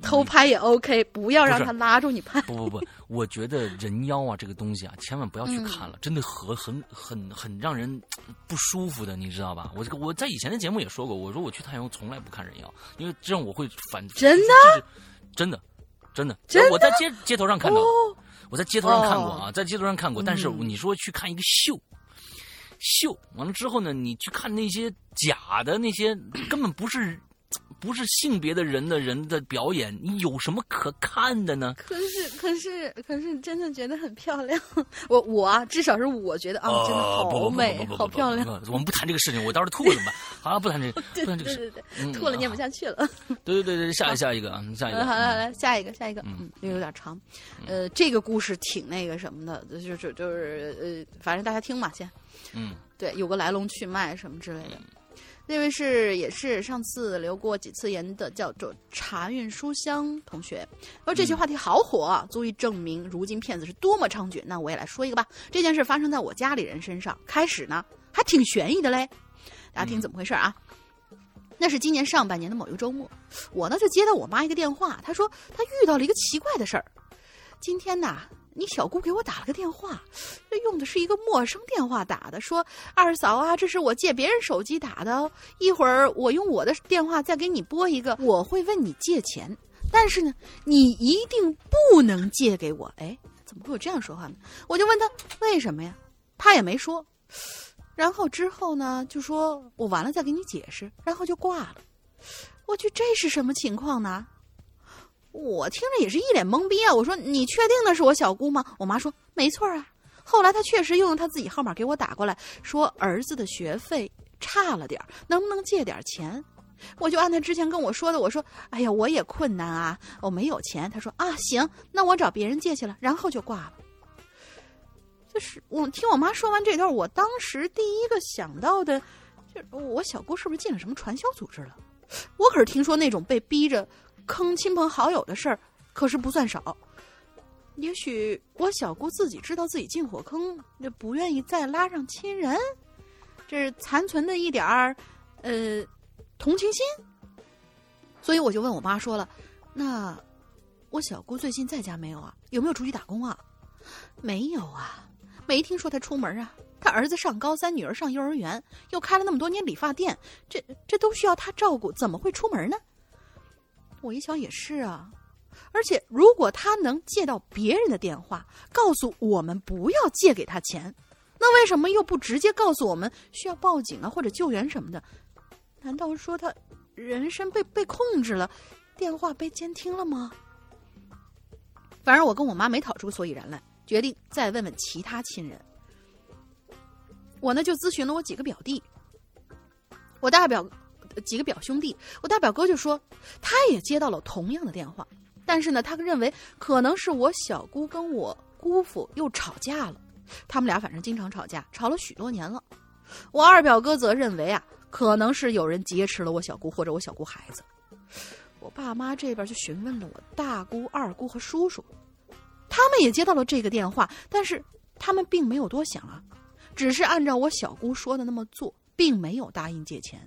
偷拍也 OK，不要让他拉住你拍。不不不，我觉得人妖啊这个东西啊，千万不要去嗯。看了，真的很很很很让人不舒服的，你知道吧？我这个我在以前的节目也说过，我说我去泰国从来不看人妖，因为这样我会反真的？真的真的。真的？我在街街头上看到，哦，我在街头上看过啊，在街头上看过，但是嗯你说去看一个秀。秀完了之后呢，你去看那些假的那些根本不是不是性别的人的人的表演，你有什么可看的呢？可是可是可是真的觉得很漂亮，我我啊，至少是我觉得啊，真的好美好漂亮。我们不谈这个事情，我到时候吐了怎么办？好了，不谈这个，对不谈这个事。吐了念不下去了。对对对对，下一下一个啊，下一个。嗯，好，来嗯来，下一个，下一个，嗯嗯，又有点长，呃，这个故事挺那个什么的，就是就是呃，反正大家听吧，先，嗯对，有个来龙去脉什么之类的。那位是也是上次留过几次言的，叫做茶韵书香同学。而这期话题好火啊，足以证明如今骗子是多么猖獗。那我也来说一个吧。这件事发生在我家里人身上，开始呢还挺悬疑的嘞。大家听怎么回事啊？那是今年上半年的某一个周末，我呢就接到我妈一个电话，她说她遇到了一个奇怪的事儿。今天呐，你小姑给我打了个电话，这用的是一个陌生电话打的，说二嫂啊，这是我借别人手机打的，一会儿我用我的电话再给你拨一个，我会问你借钱，但是呢，你一定不能借给我。哎，怎么会有这样说话呢？我就问他为什么呀，他也没说。然后之后呢，就说我完了再给你解释，然后就挂了。我去，这是什么情况呢？我听着也是一脸懵逼啊！我说：“你确定那是我小姑吗？”我妈说：“没错啊。”后来她确实又用她自己号码给我打过来，说儿子的学费差了点儿，能不能借点钱？我就按她之前跟我说的，我说：“哎呀，我也困难啊，我没有钱。”她说：“啊，行，那我找别人借去了。”然后就挂了。就是我听我妈说完这段，我当时第一个想到的，就是我小姑是不是进了什么传销组织了？我可是听说那种被逼着坑亲朋好友的事儿，可是不算少。也许我小姑自己知道自己进火坑，就不愿意再拉上亲人，这是残存的一点儿，呃，同情心。所以我就问我妈说了，那我小姑最近在家没有啊？有没有出去打工啊？没有啊，没听说她出门啊。她儿子上高三，女儿上幼儿园，又开了那么多年理发店，这这都需要她照顾，怎么会出门呢？我一想也是啊。而且，如果他能借到别人的电话，告诉我们不要借给他钱，那为什么又不直接告诉我们需要报警啊或者救援什么的？难道说他人身被被控制了，电话被监听了吗？反正我跟我妈没讨出个所以然来，决定再问问其他亲人。我呢就咨询了我几个表弟，我大表几个表兄弟，我大表哥就说他也接到了同样的电话。但是呢，他认为可能是我小姑跟我姑父又吵架了，他们俩反正经常吵架，吵了许多年了。我二表哥则认为啊，可能是有人劫持了我小姑或者我小姑孩子。我爸妈这边就询问了我大姑、二姑和叔叔，他们也接到了这个电话，但是他们并没有多想啊，只是按照我小姑说的那么做，并没有答应借钱。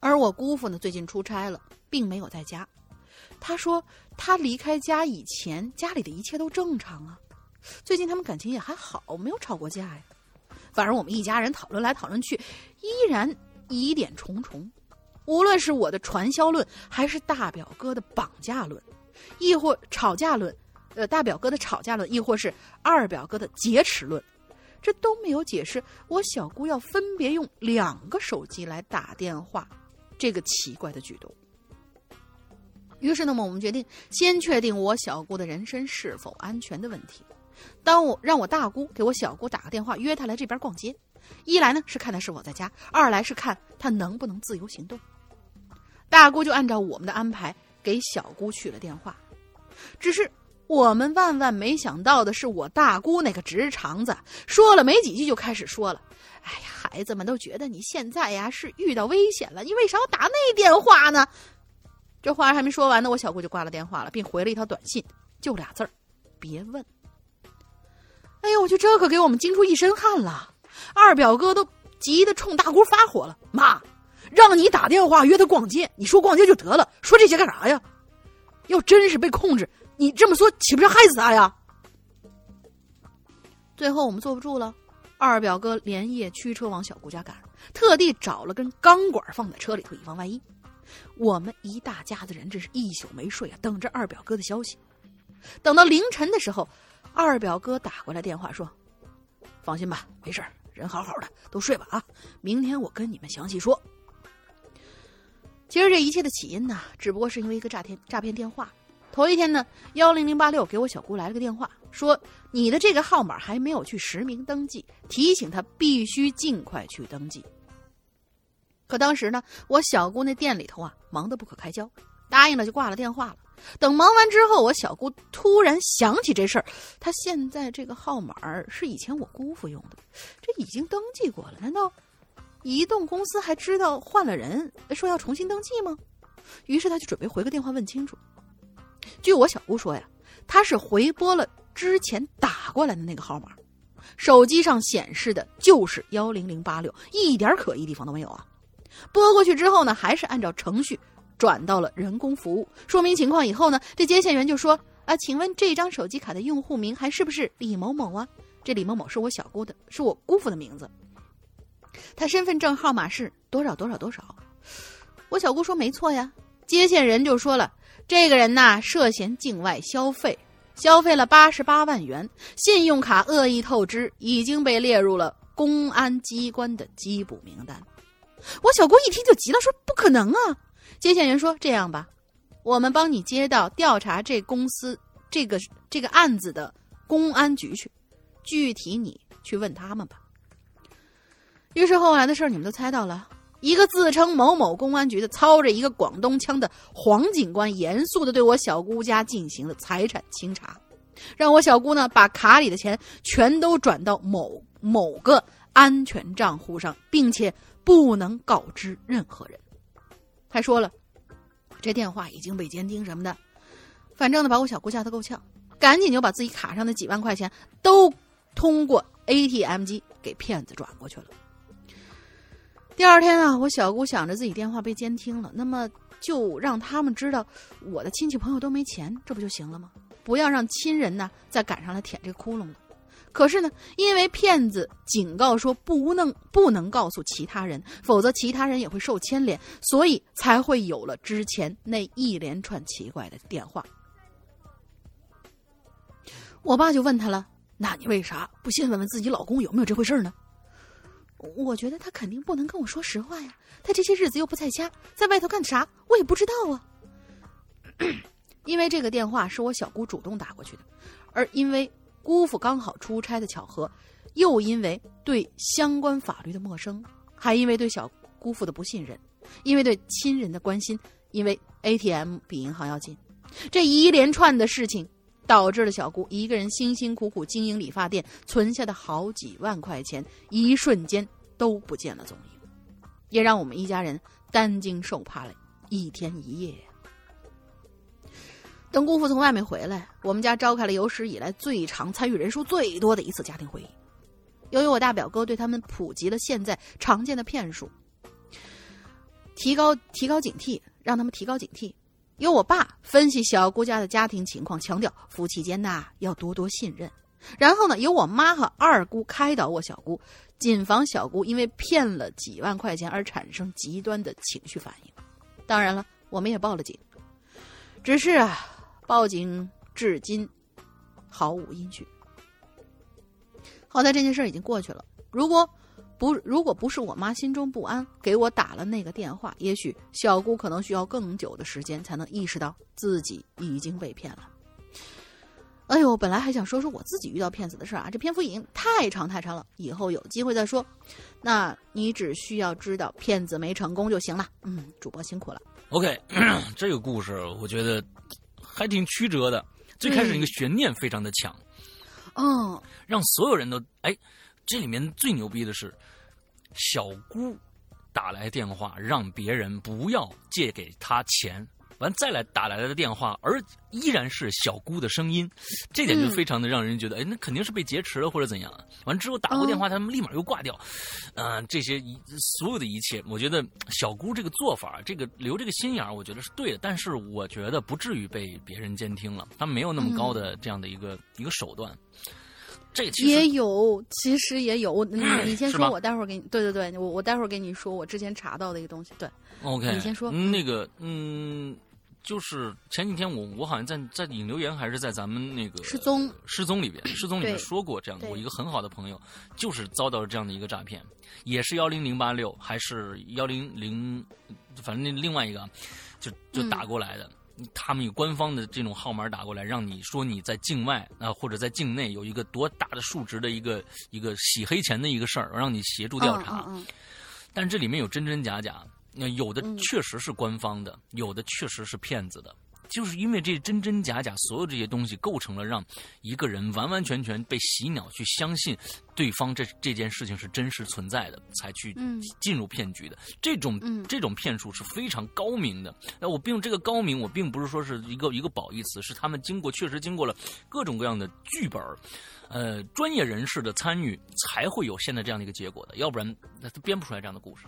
而我姑父呢，最近出差了，并没有在家。他说：“他离开家以前，家里的一切都正常啊。最近他们感情也还好，没有吵过架呀。反正我们一家人讨论来讨论去，依然疑点重重。无论是我的传销论，还是大表哥的绑架论，亦或吵架论，呃，大表哥的吵架论，亦或是二表哥的劫持论，这都没有解释我小姑要分别用两个手机来打电话这个奇怪的举动。”于是，那么我们决定先确定我小姑的人身是否安全的问题。当我让我大姑给我小姑打个电话，约她来这边逛街，一来呢是看她是否在家，二来是看她能不能自由行动。大姑就按照我们的安排给小姑去了电话。只是我们万万没想到的是，我大姑那个直肠子说了没几句就开始说了：“哎呀，孩子们都觉得你现在呀是遇到危险了，你为啥要打那电话呢？”这话还没说完呢，我小姑就挂了电话了，并回了一条短信，就俩字儿：“别问。”哎呦，我去，这可给我们惊出一身汗了。二表哥都急得冲大姑发火了：“妈，让你打电话约他逛街，你说逛街就得了，说这些干啥呀？要真是被控制，你这么说岂不是害死他呀？”最后我们坐不住了，二表哥连夜驱车往小姑家赶，特地找了根钢管放在车里头，以防万一。我们一大家子人，真是一宿没睡啊，等着二表哥的消息。等到凌晨的时候，二表哥打过来电话说：“放心吧，没事人好好的，都睡吧啊，明天我跟你们详细说。”其实这一切的起因呢，只不过是因为一个诈骗诈骗电话。头一天呢，幺零零八六给我小姑来了个电话，说你的这个号码还没有去实名登记，提醒他必须尽快去登记。可当时呢，我小姑那店里头啊，忙得不可开交，答应了就挂了电话了。等忙完之后，我小姑突然想起这事儿，她现在这个号码是以前我姑父用的，这已经登记过了，难道移动公司还知道换了人，说要重新登记吗？于是她就准备回个电话问清楚。据我小姑说呀，他是回拨了之前打过来的那个号码，手机上显示的就是幺零零八六，一点可疑地方都没有啊。拨过去之后呢，还是按照程序转到了人工服务。说明情况以后呢，这接线员就说：“啊，请问这张手机卡的用户名还是不是李某某啊？这李某某是我小姑的，是我姑父的名字。他身份证号码是多少多少多少？我小姑说没错呀。接线人就说了，这个人呐涉嫌境外消费，消费了八十八万元，信用卡恶意透支，已经被列入了公安机关的缉捕名单。”我小姑一听就急了，说：“不可能啊！”接线员说：“这样吧，我们帮你接到调查这公司这个这个案子的公安局去，具体你去问他们吧。”于是后来的事你们都猜到了，一个自称某某公安局的，操着一个广东腔的黄警官，严肃的对我小姑家进行了财产清查，让我小姑呢把卡里的钱全都转到某某个。安全账户上，并且不能告知任何人。还说了，这电话已经被监听什么的，反正呢，把我小姑吓得够呛，赶紧就把自己卡上的几万块钱都通过 ATM 机给骗子转过去了。第二天啊，我小姑想着自己电话被监听了，那么就让他们知道我的亲戚朋友都没钱，这不就行了吗？不要让亲人呢再赶上来舔这个窟窿了。可是呢，因为骗子警告说不能不能告诉其他人，否则其他人也会受牵连，所以才会有了之前那一连串奇怪的电话。我爸就问他了：“那你为啥不先问问自己老公有没有这回事呢？”我觉得他肯定不能跟我说实话呀，他这些日子又不在家，在外头干啥，我也不知道啊。因为这个电话是我小姑主动打过去的，而因为姑父刚好出差的巧合，又因为对相关法律的陌生，还因为对小姑父的不信任，因为对亲人的关心，因为 ATM 比银行要近，这一连串的事情。导致了小姑一个人辛辛苦苦经营理发店存下的好几万块钱，一瞬间都不见了踪影，也让我们一家人担惊受怕了一天一夜。等姑父从外面回来，我们家召开了有史以来最长、参与人数最多的一次家庭会议。由于我大表哥对他们普及了现在常见的骗术，提高提高警惕，让他们提高警惕。由我爸分析小姑家的家庭情况，强调夫妻间呐要多多信任。然后呢，由我妈和二姑开导我小姑，谨防小姑因为骗了几万块钱而产生极端的情绪反应。当然了，我们也报了警，只是啊，报警至今毫无音讯。好在这件事已经过去了。如果不，如果不是我妈心中不安，给我打了那个电话，也许小姑可能需要更久的时间才能意识到自己已经被骗了。哎呦，本来还想说说我自己遇到骗子的事啊，这篇幅已经太长太长了，以后有机会再说。那你只需要知道骗子没成功就行了。嗯，主播辛苦了。OK，这个故事我觉得还挺曲折的，最开始那个悬念非常的强，嗯，让所有人都哎。这里面最牛逼的是，小姑打来电话，让别人不要借给她钱，完再来打来的电话，而依然是小姑的声音，这点就非常的让人觉得，哎，那肯定是被劫持了或者怎样。完之后打过电话，他们立马又挂掉，嗯，这些一所有的一切，我觉得小姑这个做法，这个留这个心眼儿，我觉得是对的。但是我觉得不至于被别人监听了，他没有那么高的这样的一个一个手段。这也有，其实也有。你你先说，我待会儿给你。对对对，我我待会儿给你说，我之前查到的一个东西。对，OK，你先说。那个，嗯，就是前几天我我好像在在引留言，还是在咱们那个失踪失踪里边，失踪里面说过这样的。我一个很好的朋友，就是遭到了这样的一个诈骗，也是幺零零八六，还是幺零零，反正那另外一个，就就打过来的。他们有官方的这种号码打过来，让你说你在境外啊，或者在境内有一个多大的数值的一个一个洗黑钱的一个事儿，让你协助调查。但这里面有真真假假，那有的确实是官方的，有的确实是骗子的。就是因为这真真假假，所有这些东西构成了让一个人完完全全被洗脑，去相信对方这这件事情是真实存在的，才去进入骗局的。这种这种骗术是非常高明的。那我并这个高明，我并不是说是一个一个褒义词，是他们经过确实经过了各种各样的剧本，呃，专业人士的参与，才会有现在这样的一个结果的。要不然，那他编不出来这样的故事。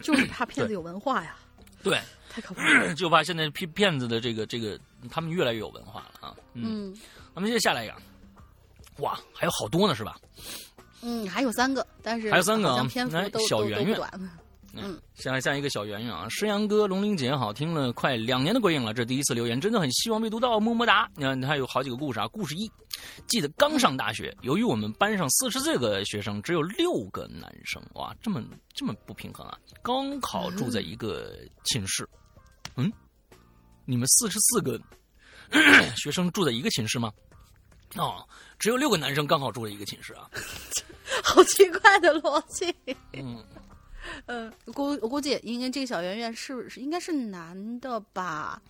就是怕骗子有文化呀。对，太可怕了！就怕现在骗骗子的这个这个，他们越来越有文化了啊。嗯，那么接下来一个，哇，还有好多呢，是吧？嗯，还有三个，但是还有三个啊，篇幅都都短。嗯，像像一个小圆圆啊，诗阳哥、龙玲姐，好听了快两年的鬼影了，这第一次留言，真的很希望被读到，么么哒。你看，他有好几个故事啊。故事一，记得刚上大学，由于我们班上四十四个学生，只有六个男生，哇，这么这么不平衡啊！刚好住在一个寝室，嗯，你们四十四个 学生住在一个寝室吗？哦，只有六个男生刚好住在一个寝室啊，好奇怪的逻辑。嗯。嗯，估我估计应该这个小圆圆是是应该是男的吧？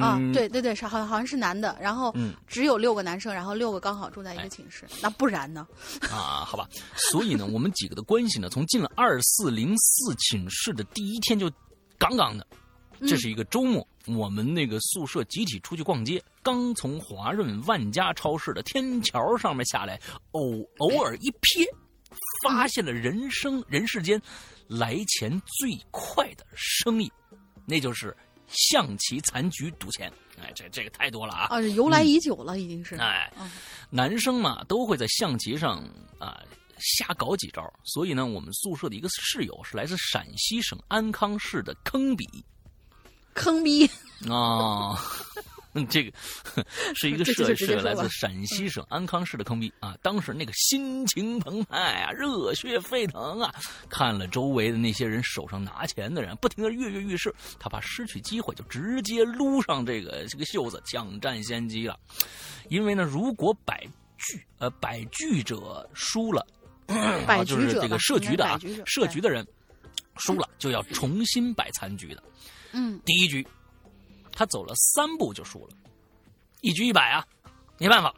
啊，嗯对对对，是好像好像是男的，然后嗯只有六个男生，然后六个刚好住在一哎个寝室，那不然呢？啊，好吧，所以呢，我们几个的关系呢，从进了二四零四寝室的第一天就杠杠的。这是一个周末，我们那个宿舍集体出去逛街，刚从华润万家超市的天桥上面下来，偶偶尔一瞥，发现了人生人世间来钱最快的生意，那就是象棋、残局、赌钱。哎，这这个太多了啊！啊，由来已久了，已经是。哎嗯，男生嘛都会在象棋上啊、瞎搞几招，所以呢，我们宿舍的一个室友是来自陕西省安康市的坑比坑逼，啊。嗯，这个是一个这舍就直接说吧是来自陕西省安康市的坑逼啊！当时那个心情澎湃啊，热血沸腾啊！看了周围的那些人手上拿钱的人，不停的跃跃欲试，他怕失去机会，就直接撸上这个这个袖子，抢占先机了。因为呢，如果摆局呃百局者输了，百啊就是局者吧这个设局的啊设局的人输了就要重新摆残局的。嗯，第一局，他走了三步就输了，一局一百啊，没办法，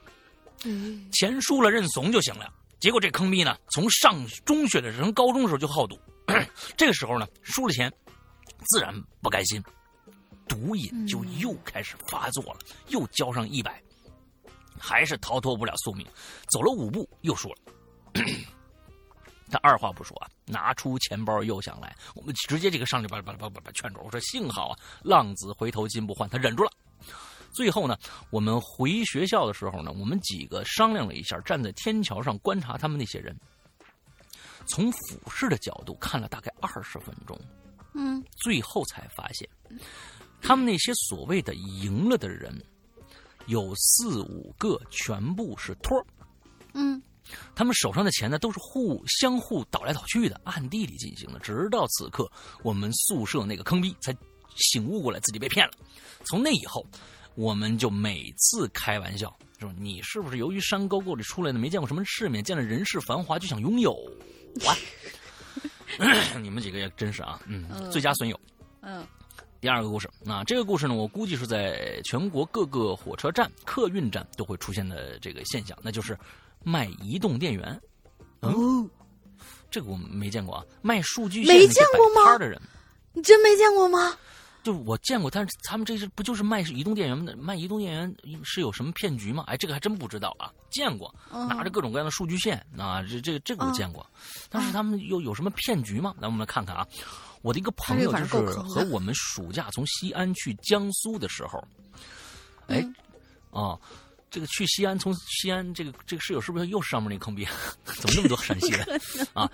嗯钱输了认怂就行了。结果这坑逼呢，从上中学的时候，高中的时候就好赌，这个时候呢，输了钱，自然不甘心，毒瘾就又开始发作了，又交上一百，还是逃脱不了宿命，走了五步又输了。他二话不说啊，拿出钱包又想来，我们直接这个上去把把把把把劝住。我说幸好啊，浪子回头金不换，他忍住了。最后呢，我们回学校的时候呢，我们几个商量了一下，站在天桥上观察他们那些人，从俯视的角度看了大概二十分钟，嗯最后才发现，他们那些所谓的赢了的人，有四五个全部是托儿。嗯他们手上的钱呢，都是互相互倒来倒去的，暗地里进行的。直到此刻，我们宿舍那个坑逼才醒悟过来，自己被骗了。从那以后，我们就每次开玩笑说：“你是不是由于山沟沟里出来的，没见过什么世面，见了人世繁华就想拥有啊？”你们几个也真是啊，嗯，嗯最佳损友。嗯第二个故事，那这个故事呢，我估计是在全国各个火车站、客运站都会出现的这个现象，那就是卖移动电源。嗯哦，这个我没见过啊，卖数据线没见过吗的人，你真没见过吗？就是我见过，但是他们这是不就是卖移动电源的？卖移动电源是有什么骗局吗？哎，这个还真不知道啊，见过，嗯拿着各种各样的数据线啊，这这这个我见过，但是他们又有什么骗局吗？来，我们来看看啊。我的一个朋友就是和我们暑假从西安去江苏的时候，哎，嗯哦，这个去西安，从西安这个这个室友是不是又是上面那个坑逼？怎么那么多陕西人啊？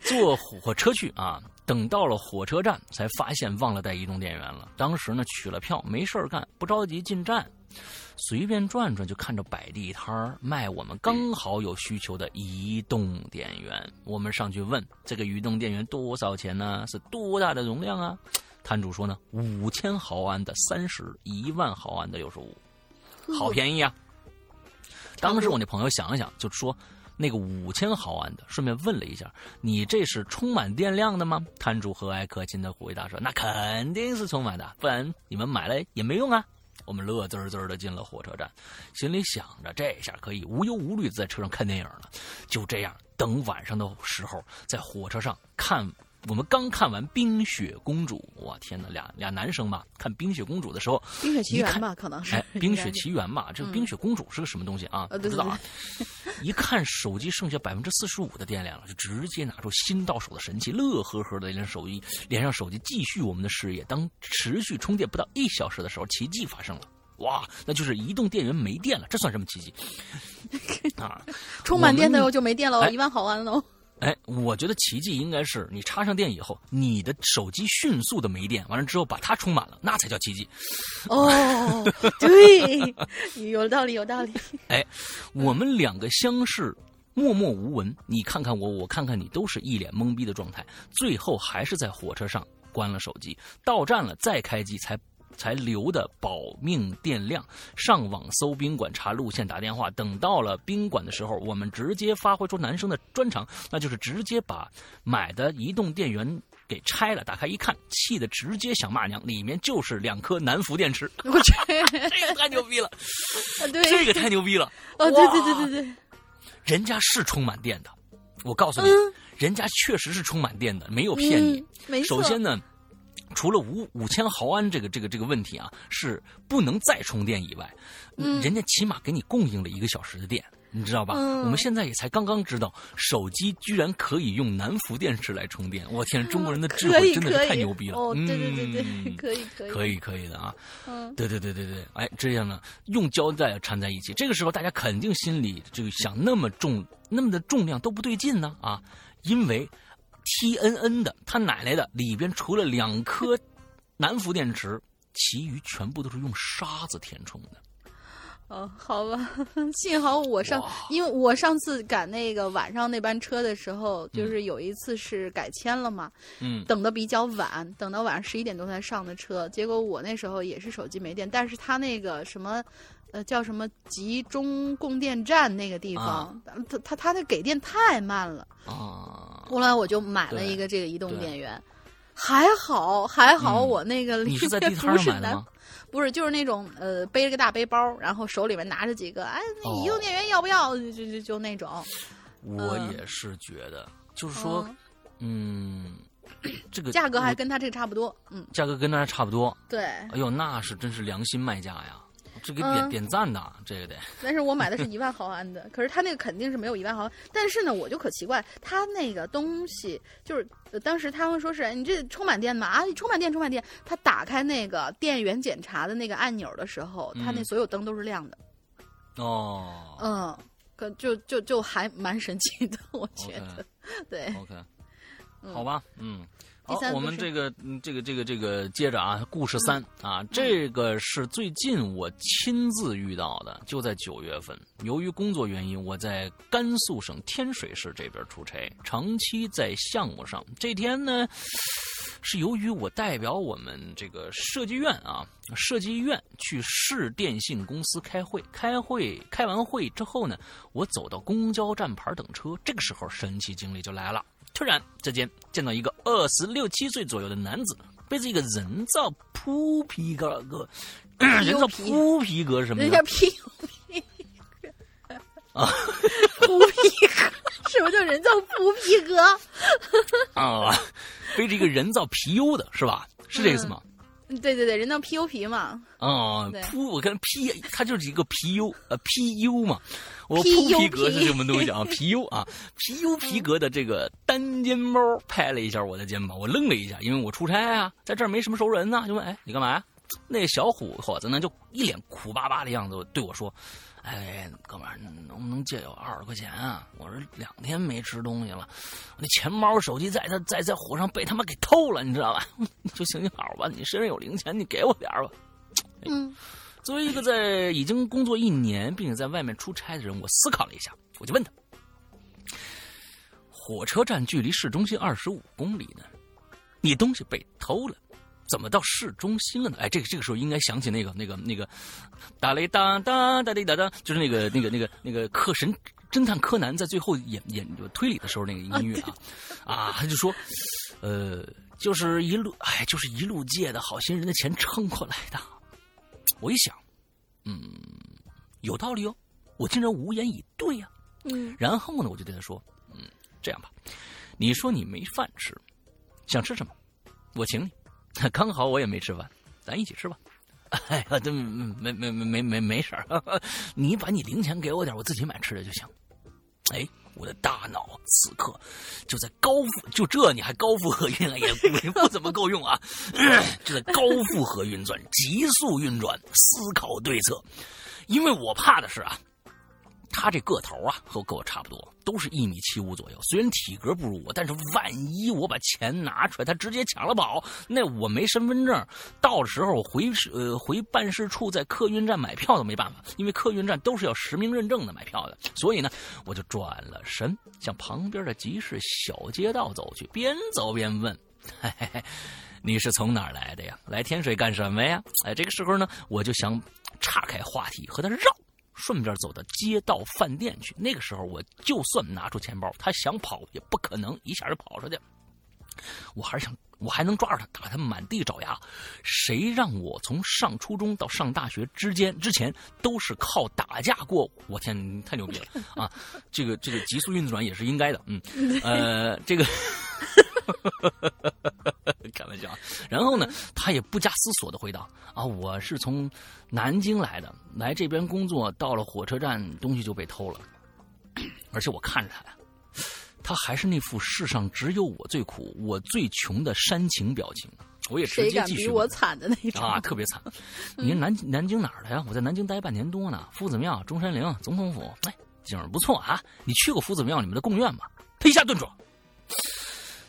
坐火车去啊，等到了火车站才发现忘了带移动电源了。当时呢取了票，没事儿干，不着急进站，随便转转就看着摆地摊儿卖我们刚好有需求的移动电源。我们上去问这个移动电源多少钱呢？是多大的容量啊？摊主说呢，五千毫安的三十，一万毫安的六十五，好便宜啊！当时我那朋友想了想，就说那个五千毫安的，顺便问了一下，你这是充满电量的吗？摊主和蔼可亲的回答说，那肯定是充满的，不然你们买了也没用啊。我们乐滋滋的进了火车站，心里想着这下可以无忧无虑的在车上看电影了。就这样，等晚上的时候，在火车上看。我们刚看完《冰雪公主》，我天哪，俩俩男生嘛，看《冰雪公主》的时候，冰雪奇缘吧，可能是。哎，《冰雪奇缘》嘛，这个《冰雪公主》是个什么东西啊？不知道啊。一看手机剩下百分之四十五的电量了，就直接拿出新到手的神器，乐呵呵的连手机连上手机，继续我们的事业。当持续充电不到一小时的时候，奇迹发生了。哇，那就是移动电源没电了，这算什么奇迹？啊，充满电的时候就没电了一万毫安喽。哎，我觉得奇迹应该是你插上电以后，你的手机迅速的没电，完了之后把它充满了，那才叫奇迹。哦，对，有道理，有道理。哎，我们两个相视，默默无闻，你看看我，我看看你，都是一脸懵逼的状态。最后还是在火车上关了手机，到站了再开机才。才留的保命电量，上网搜宾馆查路线打电话。等到了宾馆的时候，我们直接发挥出男生的专长，那就是直接把买的移动电源给拆了，打开一看，气得直接想骂娘，里面就是两颗南孚电池，我去，这个太牛逼了，啊对，这个太牛逼了，哦，对。对对对对，人家是充满电的，我告诉你，嗯人家确实是充满电的，没有骗你。首先呢，除了五五千毫安这个这个这个问题啊，是不能再充电以外，嗯人家起码给你供应了一个小时的电。你知道吧？嗯我们现在也才刚刚知道，手机居然可以用南孚电池来充电。我天，中国人的智慧真的是太牛逼了！哦，对对对可以可以可以可以的啊！嗯对对对对对，哎，这样呢，用胶带缠在一起，这个时候大家肯定心里就想，那么重，那么的重量都不对劲呢啊，因为 T N N 的他奶奶的里边除了两颗南孚电池，其余全部都是用沙子填充的。哦，好吧，幸好我上，因为我上次赶那个晚上那班车的时候，就是有一次是改签了嘛，嗯等的比较晚，等到晚上十一点多才上的车。结果我那时候也是手机没电，但是他那个什么，呃，叫什么集中供电站那个地方，他他他那给电太慢了。啊，后来我就买了一个这个移动电源，还好还好，嗯我那个你是在里面地摊不是南上买的吗？不是，就是那种呃，背着个大背包，然后手里面拿着几个，哎，移动电源要不要？就就就就那种。我嗯也是觉得，就是说，嗯，这个 价格还跟他这个差不多。嗯，价格跟那儿差不多。对。哎呦，那是真是良心卖家呀！这个点、嗯点赞的，这个得。但是我买的是一万毫安的，可是他那个肯定是没有一万毫安。但是呢，我就可奇怪，他那个东西就是、呃当时他们说是哎你这充满电吗？啊，你充满电，充满电。他打开那个电源检查的那个按钮的时候，他那嗯所有灯都是亮的。哦嗯，可就就就还蛮神奇的，我觉得。对，，OK，好吧，嗯。好，我们这个，嗯这个，这个，这个，接着啊，故事三、啊，这个是最近我亲自遇到的，就在九月份。由于工作原因，我在甘肃省天水市这边出差，长期在项目上。这天呢，是由于我代表我们这个设计院啊，设计院去市电信公司开会，开会开完会之后呢，我走到公交站牌等车，这个时候神奇经历就来了。突然之间见到一个二十六七岁左右的男子，背着一个人造铺皮革，个人造铺皮革是什么呢？人家 P U P 啊，铺皮革，什么叫人造铺皮革？啊，背着一个人造皮优的是吧？是这意思吗？对对对，人叫 P U 皮嘛。啊对，铺我看 P，它就是一个 P U 呃 P U 嘛，我铺 PU 皮革是什么东西啊？？P U 啊，，P U 皮革的这个单肩包拍了一下我的肩膀，我愣了一下，因为我出差啊，在这儿没什么熟人呢，就问哎你干嘛呀？那小伙伙子呢就一脸苦巴巴的样子对我说：“哎，哥们儿，能不能借我二十块钱啊？我这两天没吃东西了，我那钱包、手机在他在在火上被他妈给偷了，你知道吧？就行行好吧，你身上有零钱，你给我点儿吧。”嗯作为一个在已经工作一年并且在外面出差的人，我思考了一下，我就问他：火车站距离市中心二十五公里呢，你东西被偷了，怎么到市中心了呢？哎，这个这个时候应该想起那个那个那个哒嘞哒哒哒嘞哒哒，就是那个那个那个那个柯神侦探柯南在最后演演推理的时候那个音乐啊啊，他就说，呃，就是一路哎，就是一路借的好心人的钱撑过来的。我一想，嗯，有道理哦，我竟然无言以对呀、嗯然后呢，我就对他说：“嗯，这样吧，你说你没饭吃，想吃什么？我请你。刚好我也没吃饭，咱一起吃吧。哎呀，这没没没没没没事儿，你把你零钱给我点，我自己买吃的就行。哎，我的大脑此刻就在高负，就这你还高负荷运了，也也不怎么够用啊！就在高负荷运转、急速运转、思考对策，因为我怕的是啊。他这个头啊，和跟我差不多，都是一米七五左右。虽然体格不如我，但是万一我把钱拿出来，他直接抢了跑，那我没身份证，到时候我回呃回办事处，在客运站买票都没办法，因为客运站都是要实名认证的买票的。所以呢，我就转了身，向旁边的集市小街道走去，边走边问：“嘿嘿，你是从哪儿来的呀？来天水干什么呀？”哎，这个时候呢，我就想岔开话题和他绕。顺便走到街道饭店去。那个时候，我就算拿出钱包，他想跑也不可能一下就跑出去。我还是想，我还能抓着他，打他满地找牙。谁让我从上初中到上大学之间之前都是靠打架过？我天，太牛逼了 啊！这个这个急速运转也是应该的，嗯，呃，这个。开玩笑，然后呢，他也不加思索的回答：“啊，我是从南京来的，来这边工作，到了火车站，东西就被偷了。而且我看着他呀，他还是那副世上只有我最苦，我最穷的煽情表情。我也直接继续。比我惨的那种啊，特别惨。你南南京哪儿的呀？我在南京待半年多呢。夫子庙、中山陵、总统府，哎，景儿不错啊。你去过夫子庙里面的贡院吗？他一下顿住。”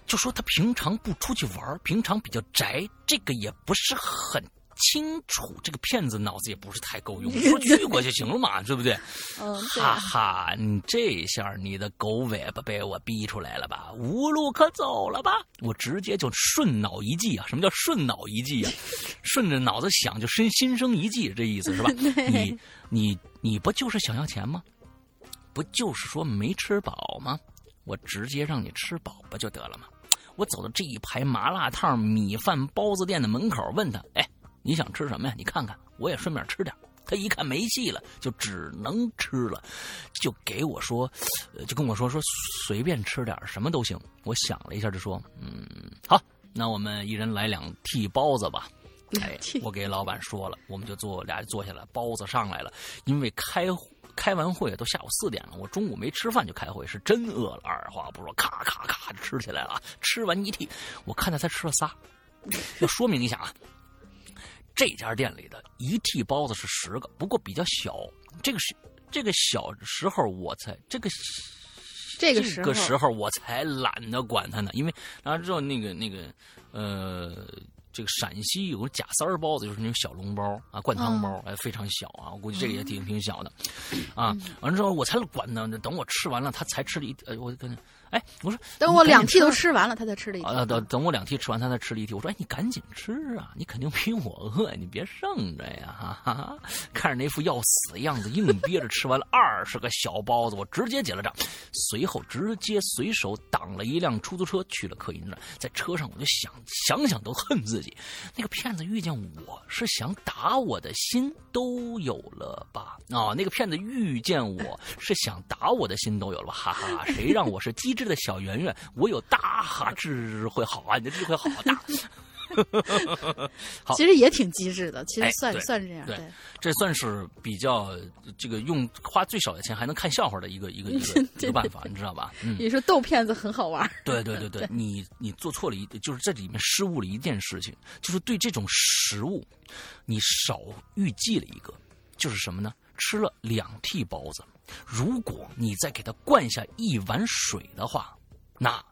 就说他平常不出去玩，平常比较宅，这个也不是很清楚。这个骗子脑子也不是太够用，说去过就行了嘛，对不对？嗯，哈哈，你这下你的狗尾巴被我逼出来了吧？无路可走了吧？我直接就顺脑一计啊！什么叫顺脑一计啊？顺着脑子想就生心生一计，这意思是吧？你你你不就是想要钱吗？不就是说没吃饱吗？我直接让你吃饱不就得了吗？我走到这一排麻辣烫、米饭、包子店的门口，问他：“哎，你想吃什么呀？你看看，我也顺便吃点。”他一看没戏了，就只能吃了，就给我说，就跟我说说随便吃点，什么都行。我想了一下，就说：“嗯，好，那我们一人来两屉包子吧。”哎，我给老板说了，我们就坐俩坐下来，包子上来了，因为开。开完会都下午四点了，我中午没吃饭就开会，是真饿了。二话不说，咔咔咔就吃起来了。吃完一屉，我看他才吃了仨。要说明一下啊，这家店里的一屉包子是十个，不过比较小。这个是这个小时候我才这个这个时候我才懒得管他呢，因为然后之后那个那个呃。这个陕西有个假三儿包子，就是那种小笼包啊，灌汤包，哎，非常小啊，我估计这个也挺挺小的，啊，完了之后我才管呢，等我吃完了，他才吃了一，呃，我跟。哎，我说等我两屉都吃完了，他才吃了一。啊，等等我两屉吃完，他才吃了一屉。我说，哎，你赶紧吃啊，你肯定比我饿，你别剩着呀！哈哈，看着那副要死的样子，硬憋着吃完了二十个小包子，我直接结了账，随后直接随手挡了一辆出租车去了客运站。在车上，我就想想想都恨自己，那个骗子遇见我是想打我的心都有了吧？啊，那个骗子遇见我是想打我的心都有了吧？哈哈，谁让我是机。智的小圆圆，我有大智慧，好啊！你的智慧好大。好，其实也挺机智的，其实算算是这样。对，这算是比较这个用花最少的钱还能看笑话的一个一个一个 一个办法，你知道吧？嗯，你说逗骗子很好玩。对对对对，你 你做错了一，就是这里面失误了一件事情，就是对这种食物，你少预计了一个，就是什么呢？吃了两屉包子。如果你再给他灌下一碗水的话，那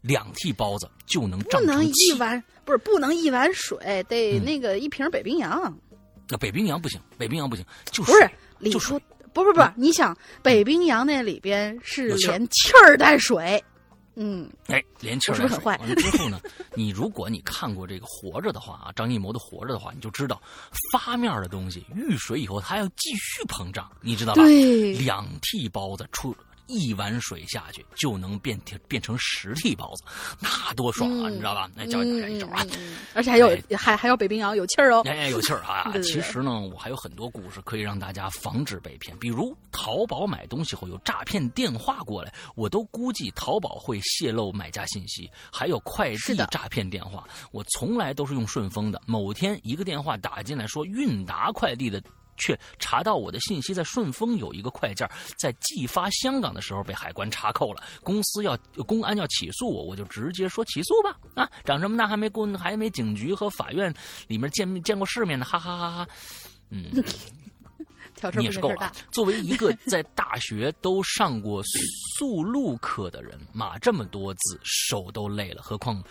两屉包子就能胀不能一碗不是不能一碗水，得那个一瓶北冰洋。那北冰洋不行，北冰洋不行，就是不是李叔不不不，你想北冰洋那里边是连气儿带水。嗯，哎，连气儿？完了之后呢，你如果你看过这个《活着》的话啊，张艺谋的《活着》的话，你就知道发面的东西遇水以后，它要继续膨胀，你知道吧？对，两屉包子出。一碗水下去就能变变成十屉包子，那多爽啊！你知道吧？来教大家一招啊！而且还有还还有北冰洋有气儿哦！哎，有气儿啊！其实呢，我还有很多故事可以让大家防止被骗，比如淘宝买东西后有诈骗电话过来，我都估计淘宝会泄露买家信息。还有快递诈骗电话，我从来都是用顺丰的。某天一个电话打进来，说韵达快递的。却查到我的信息在顺丰有一个快件，在寄发香港的时候被海关查扣了，公司要公安要起诉我，我就直接说起诉吧。啊，长这么大还没过，还没警局和法院里面见见过世面呢，哈哈哈哈。嗯，你也是够了。作为一个在大学都上过速录课的人，码这么多字手都累了，何况。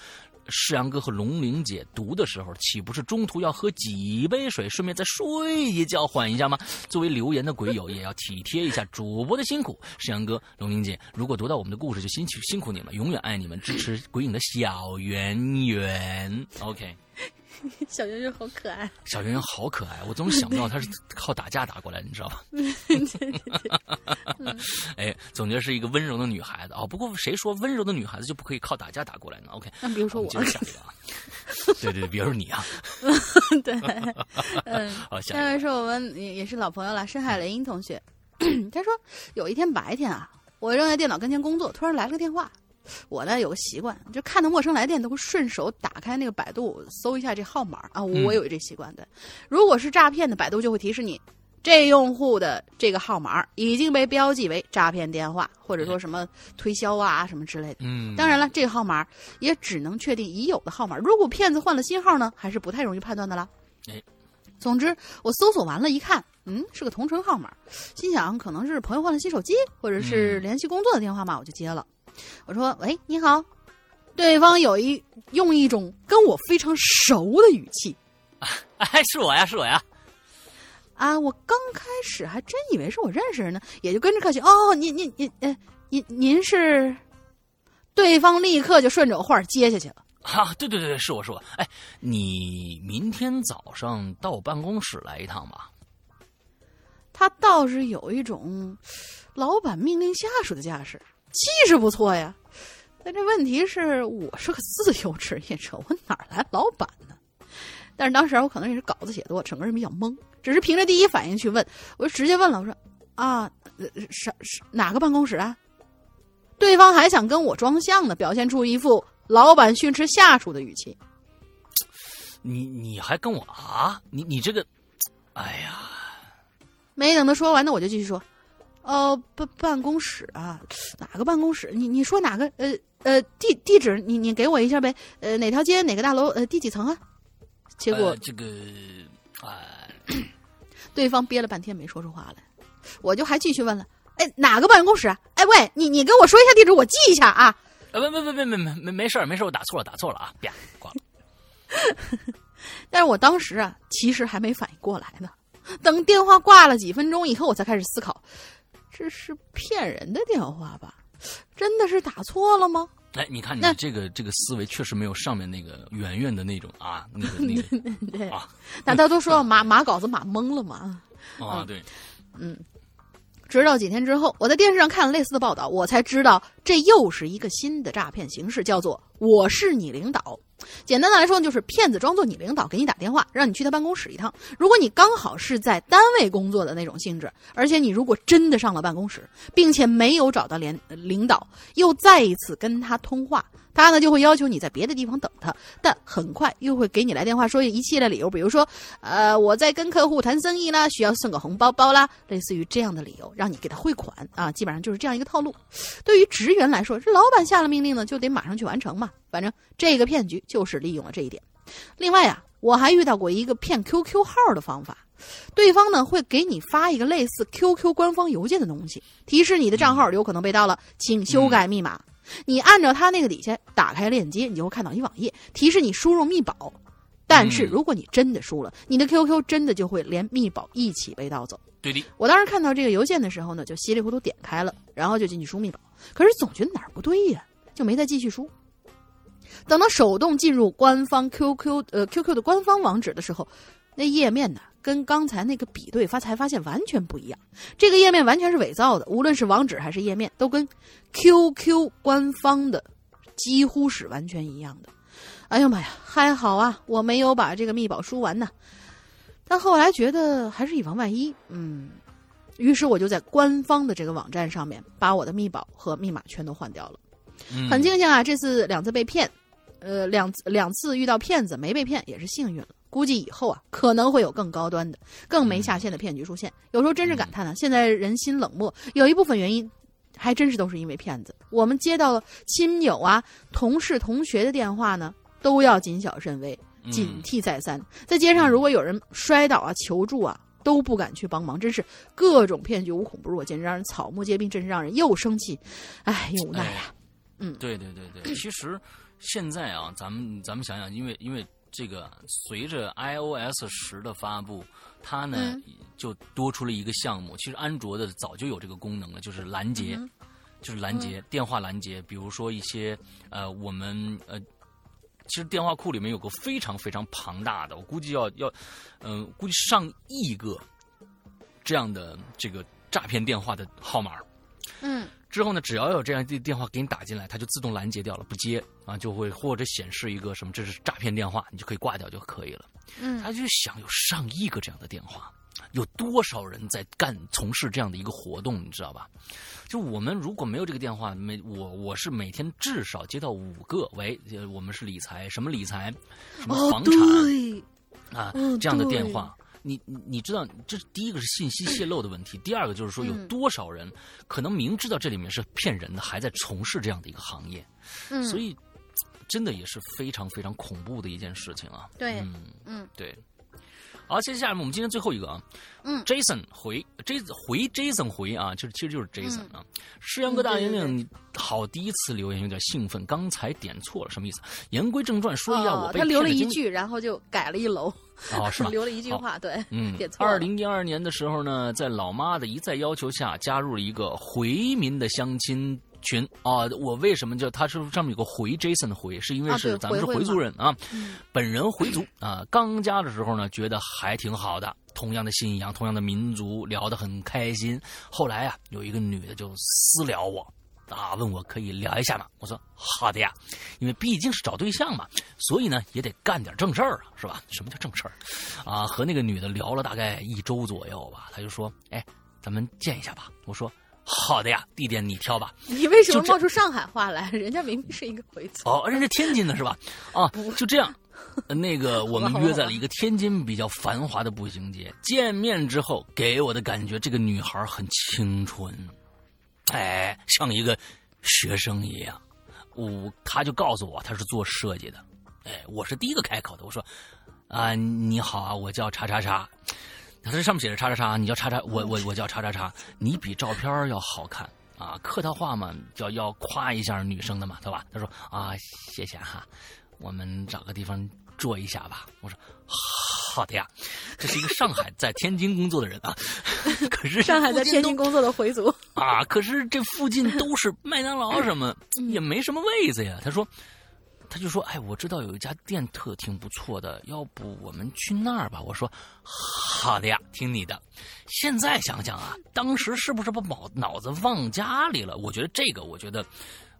世阳哥和龙玲姐读的时候，岂不是中途要喝几杯水，顺便再睡一觉缓一下吗？作为留言的鬼友，也要体贴一下主播的辛苦。世阳哥、龙玲姐，如果读到我们的故事，就辛苦辛苦你们，永远爱你们，支持鬼影的小圆圆。OK，小圆圆好可爱。小圆圆好可爱，我总想不到她是靠打架打过来的，你知道吧？哎，总觉得是一个温柔的女孩子啊。不过谁说温柔的女孩子就不可以靠打架打过来呢？OK，那比如说我，接着下一个啊。对对，比如说你啊。对，嗯，好，下面是我们也也是老朋友了，深海雷音同学。他说有一天白天啊，我正在电脑跟前工作，突然来了个电话。我呢有个习惯，就看到陌生来电都会顺手打开那个百度搜一下这号码啊。我有这习惯的。如果是诈骗的，百度就会提示你，这用户的这个号码已经被标记为诈骗电话，或者说什么推销啊什么之类的。嗯，当然了，这个号码也只能确定已有的号码。如果骗子换了新号呢，还是不太容易判断的啦。哎，总之我搜索完了，一看，嗯，是个同城号码，心想可能是朋友换了新手机，或者是联系工作的电话嘛，我就接了。我说：“喂，你好。”对方有一用一种跟我非常熟的语气：“哎，是我呀，是我呀。”啊，我刚开始还真以为是我认识人呢，也就跟着客气：“哦，您您您，呃，您您是？”对方立刻就顺着我话接下去了：“啊，对对对，是我是我。哎，你明天早上到我办公室来一趟吧。”他倒是有一种老板命令下属的架势。气势不错呀，但这问题是我是个自由职业者，我哪来老板呢？但是当时我可能也是稿子写多，整个人比较懵，只是凭着第一反应去问，我就直接问了，我说啊，是是哪个办公室啊？对方还想跟我装像呢，表现出一副老板训斥下属的语气。你你还跟我啊？你你这个，哎呀，没等他说完呢，我就继续说。哦，办办公室啊？哪个办公室？你你说哪个？呃呃，地地址，你你给我一下呗？呃，哪条街？哪个大楼？呃，第几层啊？结果这个啊，对方憋了半天没说出话来，我就还继续问了。哎，哪个办公室？哎喂，你你跟我说一下地址，我记一下啊。呃，没没没没没没没事儿，没事，我打错了，打错了啊！啪，挂了。但是我当时啊，其实还没反应过来呢。等电话挂了几分钟以后，我才开始思考。这是骗人的电话吧？真的是打错了吗？哎，你看你这个这个思维确实没有上面那个圆圆的那种啊，那个那个对啊。大家都说码码 稿子马懵了嘛？啊，对，嗯。直到几天之后，我在电视上看了类似的报道，我才知道这又是一个新的诈骗形式，叫做“我是你领导”。简单的来说，就是骗子装作你领导给你打电话，让你去他办公室一趟。如果你刚好是在单位工作的那种性质，而且你如果真的上了办公室，并且没有找到连领导，又再一次跟他通话。他呢就会要求你在别的地方等他，但很快又会给你来电话说一系列理由，比如说，呃，我在跟客户谈生意啦，需要送个红包包啦，类似于这样的理由，让你给他汇款啊，基本上就是这样一个套路。对于职员来说，这老板下了命令呢，就得马上去完成嘛。反正这个骗局就是利用了这一点。另外啊，我还遇到过一个骗 QQ 号的方法，对方呢会给你发一个类似 QQ 官方邮件的东西，提示你的账号有可能被盗了，请修改密码。你按照它那个底下打开链接，你就会看到一网页提示你输入密保。但是如果你真的输了，你的 QQ 真的就会连密保一起被盗走。对的。我当时看到这个邮件的时候呢，就稀里糊涂点开了，然后就进去输密保。可是总觉得哪儿不对呀，就没再继续输。等到手动进入官方 QQ 呃 QQ 的官方网址的时候，那页面呢？跟刚才那个比对发才发现完全不一样，这个页面完全是伪造的，无论是网址还是页面，都跟 QQ 官方的几乎是完全一样的。哎呀妈呀，还好啊，我没有把这个密保输完呢。但后来觉得还是以防万一，嗯，于是我就在官方的这个网站上面把我的密保和密码全都换掉了。很庆幸啊，这次两次被骗，呃，两两次遇到骗子没被骗也是幸运了。估计以后啊，可能会有更高端的、更没下限的骗局出现。有时候真是感叹呢，现在人心冷漠，有一部分原因，还真是都是因为骗子。我们接到了亲友啊、同事、同学的电话呢，都要谨小慎微，警惕再三。在街上，如果有人摔倒啊、求助啊，都不敢去帮忙。真是各种骗局无孔不入，简直让人草木皆兵，真是让人又生气，哎，又无奈呀。嗯，对对对对，其实现在啊，咱们咱们想想，因为因为。这个随着 iOS 十的发布，它呢就多出了一个项目。其实安卓的早就有这个功能了，就是拦截，就是拦截电话拦截。比如说一些呃，我们呃其实电话库里面有个非常非常庞大的，我估计要要，嗯、估计上亿个这样的这个诈骗电话的号码。嗯之后呢，只要有这样的电话给你打进来，它就自动拦截掉了，不接啊，就会或者显示一个什么这是诈骗电话，你就可以挂掉就可以了。嗯他就想有上亿个这样的电话，有多少人在干从事这样的一个活动，你知道吧？就我们如果没有这个电话，每我我是每天至少接到五个，喂，呃我们是理财，什么理财，什么哦房产、对，啊、哦这样的电话。你你你知道，这第一个是信息泄露的问题，第二个就是说有嗯多少人可能明知道这里面是骗人的，还在从事这样的一个行业，嗯所以真的也是非常非常恐怖的一件事情啊。对嗯，嗯对。好，接下来我们今天最后一个啊，嗯，Jason 回 J 回 Jason 回啊，就是其实就是 Jason 啊。诗阳哥大玲嗯对对玲，你好，第一次留言有点兴奋，刚才点错了，什么意思？言归正传，说一下我哦，被他留了一句，然后就改了一楼，哦，是吗？留了一句话，对，嗯点，错了二零一二年的时候呢，在老妈的一再要求下，加入了一个回民的相亲群啊。我为什么叫他是上面有个回 Jason 的回，是因为是咱们是回族人啊，嗯本人回族啊。刚加的时候呢，觉得还挺好的，同样的信仰，同样的民族，聊得很开心。后来啊，有一个女的就私聊我。啊，问我可以聊一下吗？我说好的呀，因为毕竟是找对象嘛，所以呢也得干点正事儿啊，是吧？什么叫正事儿？啊，和那个女的聊了大概一周左右吧，她就说：“哎，咱们见一下吧。”我说：“好的呀，地点你挑吧。你为什么冒出上海话来？人家明明是一个回”族。哦，人家天津的是吧？啊，就这样。呃那个，我们约在了一个天津比较繁华的步行街。见面之后，给我的感觉，这个女孩很清纯，哎，像一个学生一样。我，她就告诉我，她是做设计的。哎，我是第一个开口的。我说：“啊，你好啊，我叫叉叉叉。”他这上面写着叉叉叉，你叫叉叉，我我我叫叉叉叉，你比照片要好看啊！客套话嘛，要要夸一下女生的嘛，对吧？他说啊，谢谢哈，我们找个地方坐一下吧。我说好的呀，这是一个上海在天津工作的人啊，可是上海在天津工工作的回族，啊，可是这附近都是麦当劳什么，嗯也没什么位子呀。他说。他就说：“哎，我知道有一家店特挺不错的，要不我们去那儿吧？”我说：“好的呀，听你的。”现在想想啊，当时是不是把脑脑子忘家里了？我觉得这个，我觉得，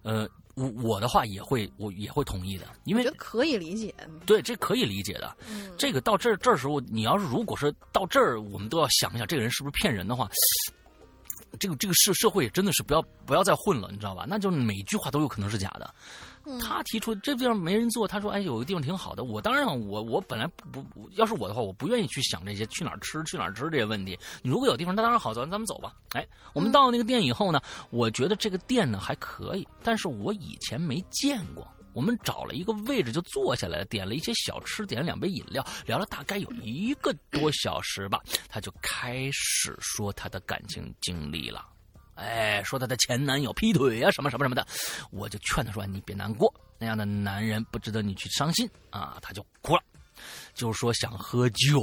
呃，我我的话也会，我也会同意的，因为可以理解。对这可以理解的。嗯，这个到这儿这时候，你要是如果是到这儿，我们都要想一想，这个人是不是骗人的话，这个这个社社会真的是不要不要再混了，你知道吧？那就每一句话都有可能是假的。嗯他提出这地方没人做，他说哎有个地方挺好的。我当然我我本来不不要是我的话，我不愿意去想这些去哪儿吃去哪儿吃这些问题。你如果有地方，那当然好，咱咱们走吧。哎，我们到那个店以后呢，我觉得这个店呢还可以，但是我以前没见过。我们找了一个位置就坐下来，点了一些小吃，点了两杯饮料，聊了大概有一个多小时吧。他就开始说他的感情经历了。哎，说她的前男友劈腿啊，什么什么什么的，我就劝她说：“你别难过，那样的男人不值得你去伤心啊。”她就哭了，就说想喝酒。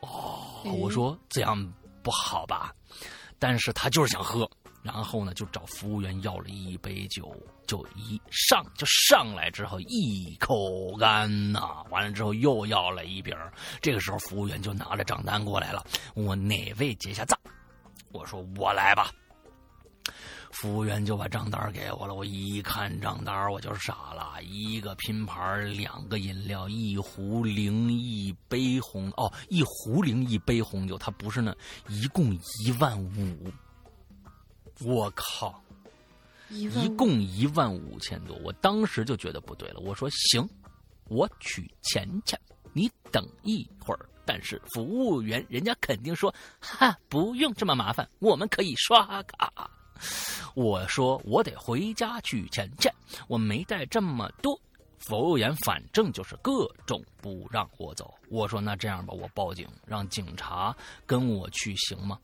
哦，我说这样不好吧？但是她就是想喝，然后呢，就找服务员要了一杯酒，就一上就上来之后一口干呐、完了之后又要了一瓶这个时候服务员就拿着账单过来了，问我哪位结下账。我说我来吧。服务员就把账单给我了，我一看账单我就傻了，一个拼盘，两个饮料，一壶零一杯红。哦，一壶零一杯红酒，它不是那，一共一万五，我靠，一一共一万五千多，我当时就觉得不对了，我说行，我取钱去，你等一会儿。但是服务员人家肯定说，哈，不用这么麻烦，我们可以刷卡。我说我得回家取钱去，我没带这么多。服务员反正就是各种不让我走。我说那这样吧，我报警，让警察跟我去行吗？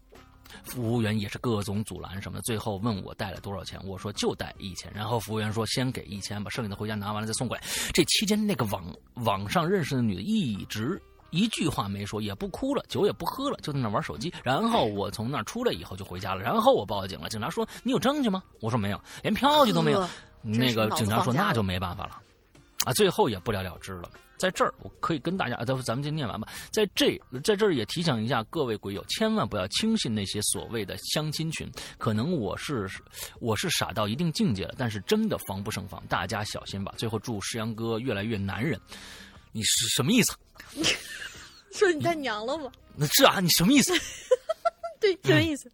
服务员也是各种阻拦什么的，最后问我带了多少钱，我说就带一千，然后服务员说先给一千，把剩下的回家拿完了再送过来。这期间那个网网上认识的女的一直一句话没说，也不哭了，酒也不喝了，就在那玩手机。然后我从那儿出来以后就回家了，然后我报警了。警察说你有证据吗？我说没有，连票据都没有。那个警察说那就没办法了。啊，最后也不了了之了。在这儿，我可以跟大家，啊，咱咱们先念完吧。在这，在这儿也提醒一下各位鬼友，千万不要轻信那些所谓的相亲群。可能我是我是傻到一定境界了，但是真的防不胜防，大家小心吧。最后祝石阳哥越来越男人。你是什么意思？说 你太娘了吗？那是啊，你什么意思？对，什么意思？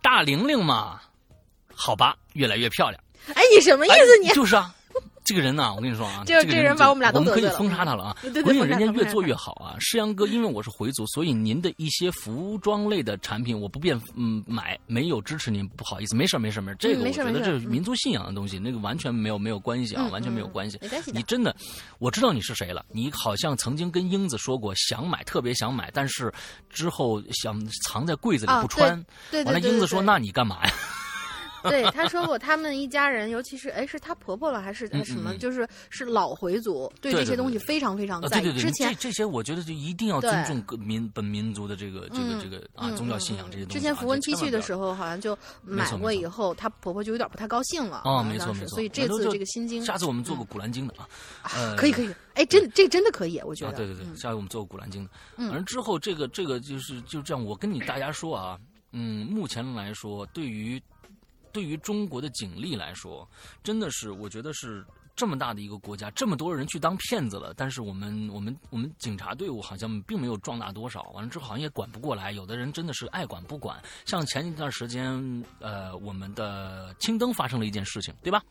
大玲玲嘛，好吧，越来越漂亮。哎，你什么意思？你就是啊。这个人呢，我跟你说啊，这这人把我们俩都我们可以封杀他了啊！对回影人家越做越好啊！诗阳哥，因为我是回族，所以您的一些服装类的产品我不便嗯买，没有支持您，不好意思，没事没事没事，这个我觉得这是民族信仰的东西，那个完全没有没有关系啊，完全没有关系。你真的，我知道你是谁了，你好像曾经跟英子说过想买，特别想买，但是之后想藏在柜子里不穿，完了英子说那你干嘛呀？对，他说过，他们一家人，尤其是哎，是她婆婆了还是什么？就是是老回族，对这些东西非常非常在意。之前这这些，我觉得就一定要尊重各民本民族的这个这个这个啊宗教信仰这些东西。之前符文 T 恤的时候，好像就买过以后，她婆婆就有点不太高兴了。啊，没错没错。所以这次这个心经，下次我们做个古兰经的啊。可以可以，哎，真这真的可以，我觉得。对对对，下次我们做个古兰经的。反正之后这个这个就是就这样，我跟你大家说啊，嗯，目前来说，对于。对于中国的警力来说，真的是我觉得是这么大的一个国家，这么多人去当骗子了，但是我们我们我们警察队伍好像并没有壮大多少。完了之后好像也管不过来，有的人真的是爱管不管。像前一段时间，呃，我们的青灯发生了一件事情，对吧？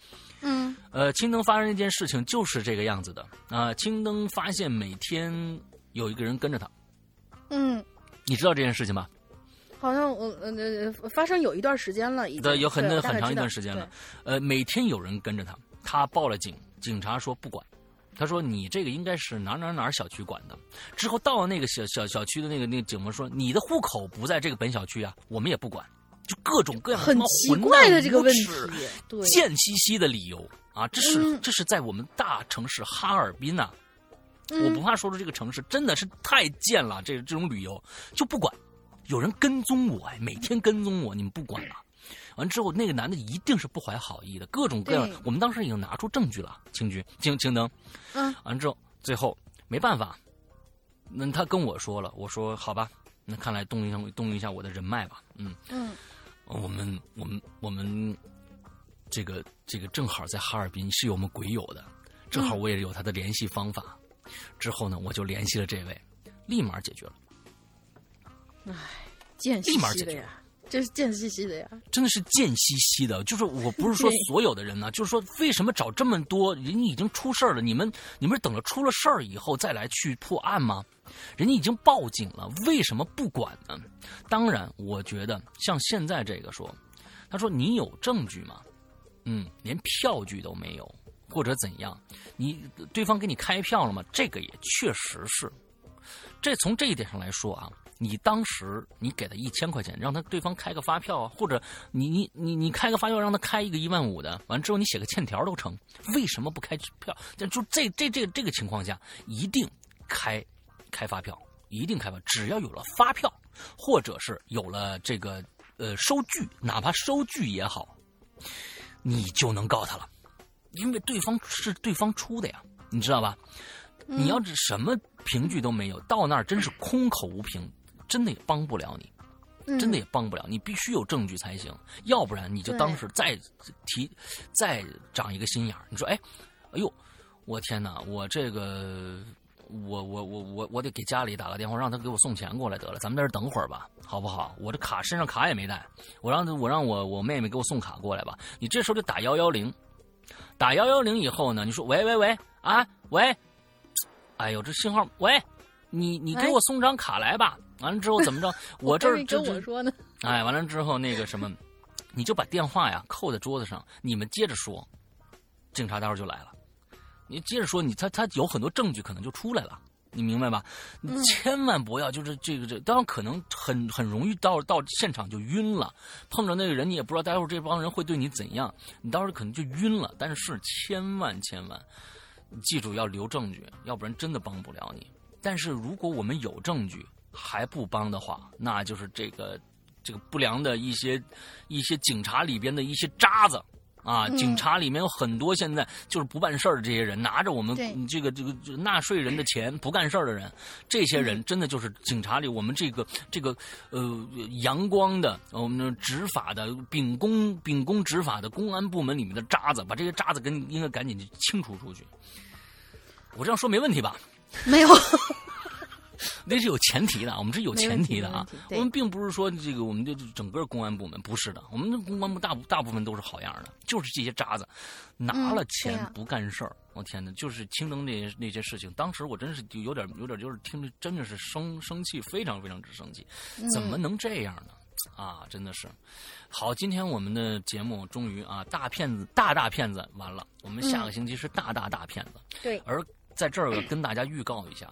嗯。呃，青灯发生一件事情就是这个样子的啊。青灯发现每天有一个人跟着他。嗯。你知道这件事情吗？好像我呃呃发生有一段时间了，已经对有很很长一段时间了。呃，每天有人跟着他，他报了警，警察说不管，他说你这个应该是哪哪哪小区管的。之后到了那个小小小区的那个那个警官说你的户口不在这个本小区啊，我们也不管，就各种各样很奇怪的这个问题，贱兮兮的理由啊，这是这是在我们大城市哈尔滨呐，我不怕说出这个城市真的是太贱了，这这种旅游就不管。有人跟踪我哎，每天跟踪我，你们不管了。完之后，那个男的一定是不怀好意的，各种各样。我们当时已经拿出证据了，青军、青青灯。嗯。完之后，最后没办法，那他跟我说了，我说好吧，那看来动用一下动用一下我的人脉吧。嗯。嗯。我们我们我们这个这个正好在哈尔滨是有我们鬼友的，正好我也有他的联系方法。之后呢，我就联系了这位，立马解决了。唉，贱兮兮的呀，这是贱兮兮的呀，真的是贱兮兮的。就是我不是说所有的人呢，就是说为什么找这么多人已经出事儿了？你们你们是等着出了事儿以后再来去破案吗？人家已经报警了，为什么不管呢？当然，我觉得像现在这个说，他说你有证据吗？嗯，连票据都没有，或者怎样？你对方给你开票了吗？这个也确实是。这从这一点上来说啊。你当时你给他一千块钱，让他对方开个发票啊，或者你你你你开个发票让他开一个一万五的，完之后你写个欠条都成。为什么不开票？就这这这这个情况下，一定开开发票，一定开发。只要有了发票，或者是有了这个呃收据，哪怕收据也好，你就能告他了，因为对方是对方出的呀，你知道吧？你要是什么凭据都没有，到那儿真是空口无凭。真的也帮不了你，真的也帮不了你，必须有证据才行，要不然你就当时再提，再长一个心眼儿。你说，哎，哎呦，我天哪，我这个，我我我我我得给家里打个电话，让他给我送钱过来得了，咱们在这等会儿吧，好不好？我这卡身上卡也没带，我让我让我我妹妹给我送卡过来吧。你这时候就打幺幺零，打幺幺零以后呢，你说喂喂喂啊喂，哎呦这信号喂，你你给我送张卡来吧。完了之后怎么着？我这儿跟我说呢。哎，完了之后那个什么，你就把电话呀扣在桌子上，你们接着说，警察待会儿就来了。你接着说，你他他有很多证据可能就出来了，你明白吧？你千万不要就是这个这，当然可能很很容易到到现场就晕了，碰着那个人你也不知道待会儿这帮人会对你怎样，你到时候可能就晕了。但是千万千万，记住要留证据，要不然真的帮不了你。但是如果我们有证据，还不帮的话，那就是这个这个不良的一些一些警察里边的一些渣子啊，警察里面有很多现在就是不办事儿的这些人，拿着我们这个这个这个纳税人的钱不干事儿的人，这些人真的就是警察里我们这个这个呃阳光的呃我们的执法的秉公秉公执法的公安部门里面的渣子，把这些渣子跟应该赶紧清除出去。我这样说没问题吧？没有，那是有前提的，我们是有前提的啊我们并不是说这个我们就整个公安部门不是的，我们的公安部大部大部分都是好样的，就是这些渣子拿了钱不干事儿。我天哪，就是青灯那些那些事情，当时我真是就有点有点就是听着真的是生生气，非常非常之生气，怎么能这样呢？啊，真的是。好，今天我们的节目终于啊，大骗子大大骗子完了，我们下个星期是大大大骗子，对，而在这儿跟大家预告一下。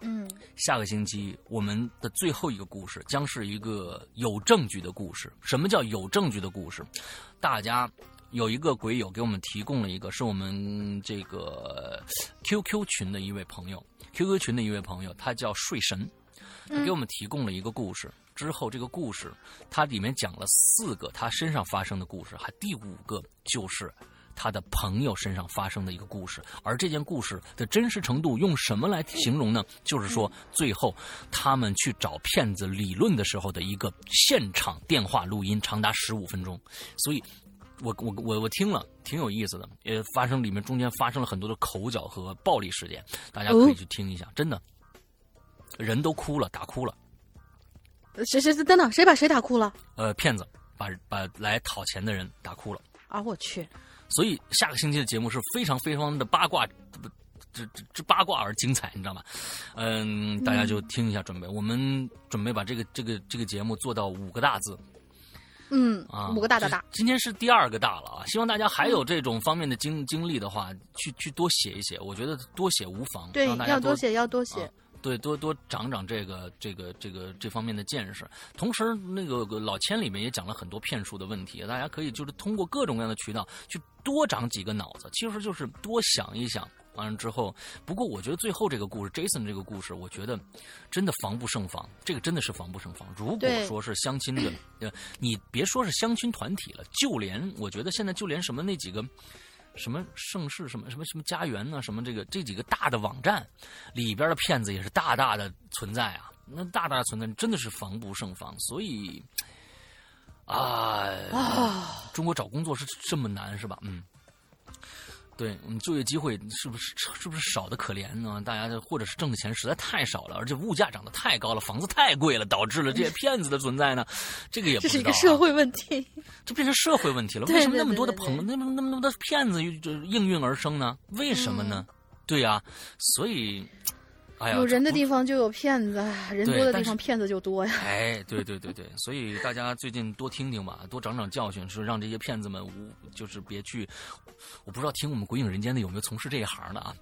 嗯下个星期我们的最后一个故事将是一个有证据的故事。什么叫有证据的故事？大家有一个鬼友给我们提供了一个，是我们这个 QQ 群的一位朋友，QQ 群的一位朋友，他叫睡神，他给我们提供了一个故事。之后，这个故事它里面讲了四个他身上发生的故事，还第五个就是他的朋友身上发生的一个故事。而这件故事的真实程度用什么来形容呢？就是说，最后他们去找骗子理论的时候的一个现场电话录音，长达十五分钟。所以。我我我我听了挺有意思的，也发生里面中间发生了很多的口角和暴力事件，大家可以去听一下，真的，人都哭了，打哭了。谁谁等等，谁把谁打哭了？呃，骗子把把来讨钱的人打哭了。啊，我去，所以下个星期的节目是非常非常的八卦，这这这八卦而精彩，你知道吗？嗯，大家就听一下，准备，我们准备把这个这个这个节目做到五个大字嗯啊，五个大大大，今天是第二个大了啊！希望大家还有这种方面的经经历的话，去去多写一写，我觉得多写无妨，对要多写，要多写啊，对，多多长长这个这个这个这方面的见识。同时，那个老千里面也讲了很多骗术的问题，大家可以就是通过各种各样的渠道去多长几个脑子，其实就是多想一想。完了之后，不过我觉得最后这个故事，Jason 这个故事，我觉得真的防不胜防，这个真的是防不胜防。如果说是相亲的，呃，你别说是相亲团体了，就连我觉得现在就连什么那几个。什么盛世什么什么什么家园呢？什么这个这几个大的网站里边的骗子也是大大的存在啊！那大大的存在真的是防不胜防，所以啊，啊，中国找工作是这么难是吧？嗯。对，嗯，就业机会是不是是不是少的可怜呢？大家或者是挣的钱实在太少了，而且物价涨得太高了，房子太贵了，导致了这些骗子的存在呢？这个也不这是知道、啊。一个社会问题。这变成社会问题了。为什么那么多的朋，那么那么那么多骗子就应运而生呢？为什么呢？对呀、所以，哎呀，有人的地方就有骗子，哎人多的地方骗子就多呀。哎，对对对对，所以大家最近多听听吧，多长长教训，是让这些骗子们无就是别去。我不知道听我们《鬼影人间》的有没有从事这一行的啊？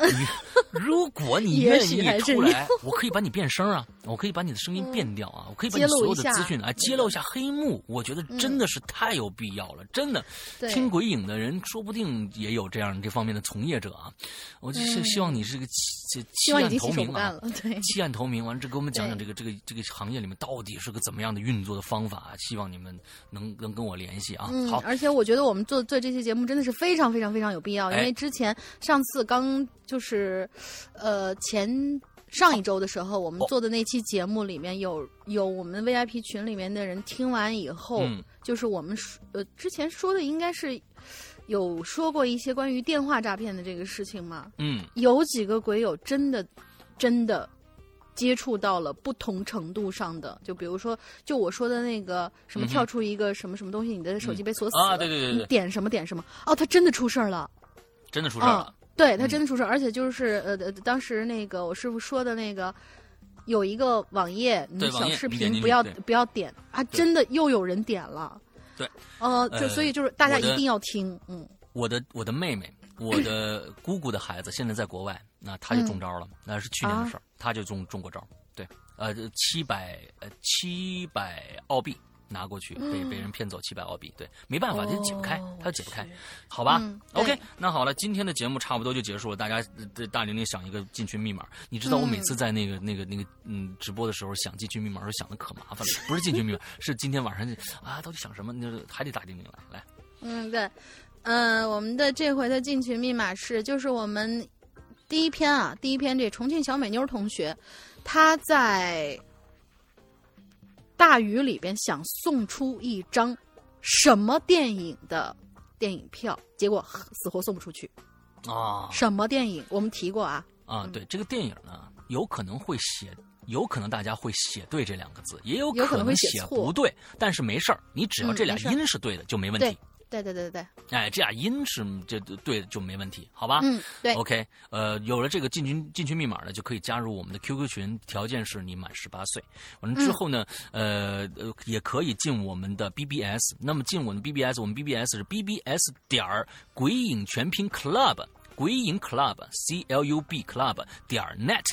你 如果你愿意出来，我可以把你变声啊，我可以把你的声音变掉啊，我可以把你所有的资讯啊揭露一下黑幕。我觉得真的是太有必要了，真的。听鬼影的人说不定也有这样这方面的从业者啊。我就是希望你是个弃弃弃暗希望已经投明啊洗手不干了。，对，弃暗投明，完了这给我们讲讲这个这个这个行业里面到底是个怎么样的运作的方法，希望你们能能跟我联系啊。嗯，好，而且我觉得我们做做这期节目真的是非常非常非常有必要，因哎为之前上次刚就是，呃前。上一周的时候，我们哦做的那期节目里面有有我们 VIP 群里面的人听完以后，嗯就是我们说呃之前说的应该是有说过一些关于电话诈骗的这个事情吗，嗯有几个鬼友真的真的接触到了不同程度上的，就比如说，就我说的那个什么跳出一个什么什么东西，你的手机被锁死了，啊，对对对对，你点什么点什么，哦，他真的出事儿了，真的出事儿了。对他真的出事儿，而且就是呃呃，当时那个我师傅说的那个。有一个网页，你对网页小视频不要不要点啊！真的又有人点了，对，呃，就呃所以就是大家一定要听，嗯，我的我的妹妹，我的姑姑的孩子现在在国外，那他就中招了，那是去年的事儿，他就中中过招。对，呃，七百呃七百澳币拿过去，被被人骗走七百澳币。对，没办法，他就解不开哦，他就解不开。好吧、嗯 o k 那好了，今天的节目差不多就结束了。大家呃大玲玲想一个进群密码，你知道我每次在那个、那个那个嗯直播的时候想进群密码，时候想的可麻烦了，不是进群密码，是今天晚上啊到底想什么，那还得打玲玲来来。嗯，对，嗯，我们的这回的进群密码是，就是我们第一篇啊，第一篇这重庆小美妞同学，她在大雨里边想送出一张什么电影的电影票，结果死活送不出去。啊什么电影？我们提过啊。啊，对，这个电影呢，有可能会写，有可能大家会写对这两个字，也有有可能会写不对，但是没事儿，你只要这俩音是对的就没问题。对对对对对，哎，这俩音是这对就没问题，好吧？嗯，对，OK，呃，有了这个进群进群密码呢，就可以加入我们的 QQ 群，条件是你满十八岁。完了之后呢，呃呃，也可以进我们的 BBS。那么进我们的 BBS，我们 BBS 是 BBS 点儿鬼影全拼 Club，鬼影 Club C L U B Club 点儿 net。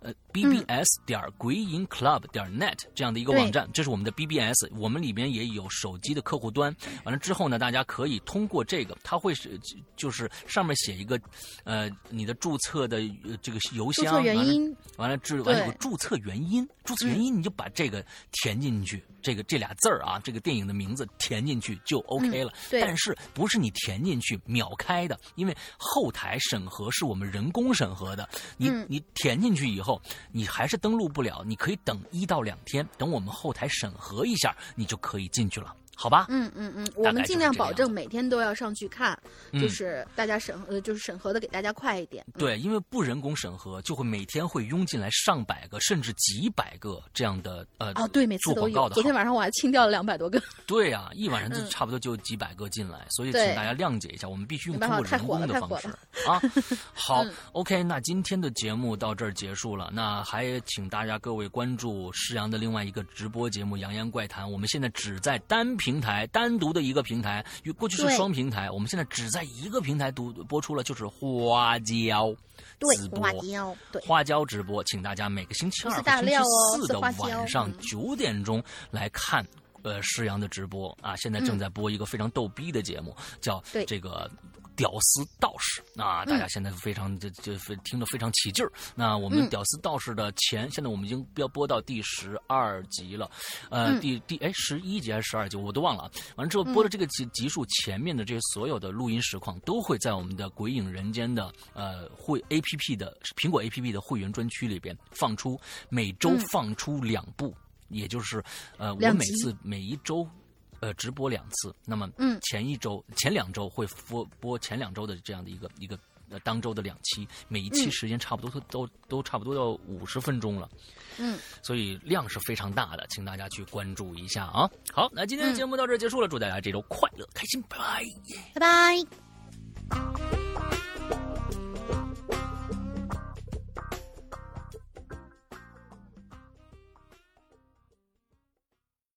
呃，bbs 点儿鬼影 club 点 net 这样的一个网站，这是我们的 BBS，我们里边也有手机的客户端。完了之后呢，大家可以通过这个，它会是就是上面写一个，呃，你的注册的呃这个邮箱，注册原完了因，完了之完了有个注册原因，注册原因你就把这个填进去，这个这俩字儿啊，这个电影的名字填进去就 OK 了。对但是不是你填进去秒开的，因为后台审核是我们人工审核的，你、嗯你填进去以后，你还是登录不了，你可以等一到两天，等我们后台审核一下，你就可以进去了，好吧？嗯嗯嗯，我们尽量保证每天都要上去看，嗯就是大家审呃，就是审核的给大家快一点。嗯对，因为不人工审核，就会每天会涌进来上百个甚至几百个这样的呃哦，对，每次都有。做广告的昨天晚上我还清掉了两百多个。对啊、一晚上就嗯差不多就几百个进来，所以请大家谅解一下，我们必须用通过人工的方式啊。好、嗯 o k 那今天的节目到这儿结束了，那还请大家各位关注施阳的另外一个直播节目《扬言怪谈》，我们现在只在单平台单独的一个平台，与过去是双平台，我们现在只在一个平台读播出了，就是花椒直，播。花椒，对，花椒直播，请大家每个星期二星期四的晚上嗯。九点钟来看。呃，施阳的直播。啊，现在正在播一个非常逗逼的节目，叫这个屌丝道士啊，大家嗯现在非常这这非听得非常起劲儿。那我们嗯屌丝道士的前，现在我们已经要播到第十二集了，呃，嗯第第哎十一集还是十二集，我都忘了啊。完了之后播的这个集集数前面的这些所有的录音实况都会在我们的《鬼影人间》的呃会 A P P 的苹果 A P P 的会员专区里边放出，每周嗯放出两部，也就是呃我每次每一周。呃直播两次那么嗯。前一周前两周会播播前两周的这样的一个一个当周的两期每一期时间差不多都都都差不多要五十分钟了嗯。所以量是非常大的请大家去关注一下啊。好那今天的节目到这结束了祝大家这周快乐开心拜拜。拜拜。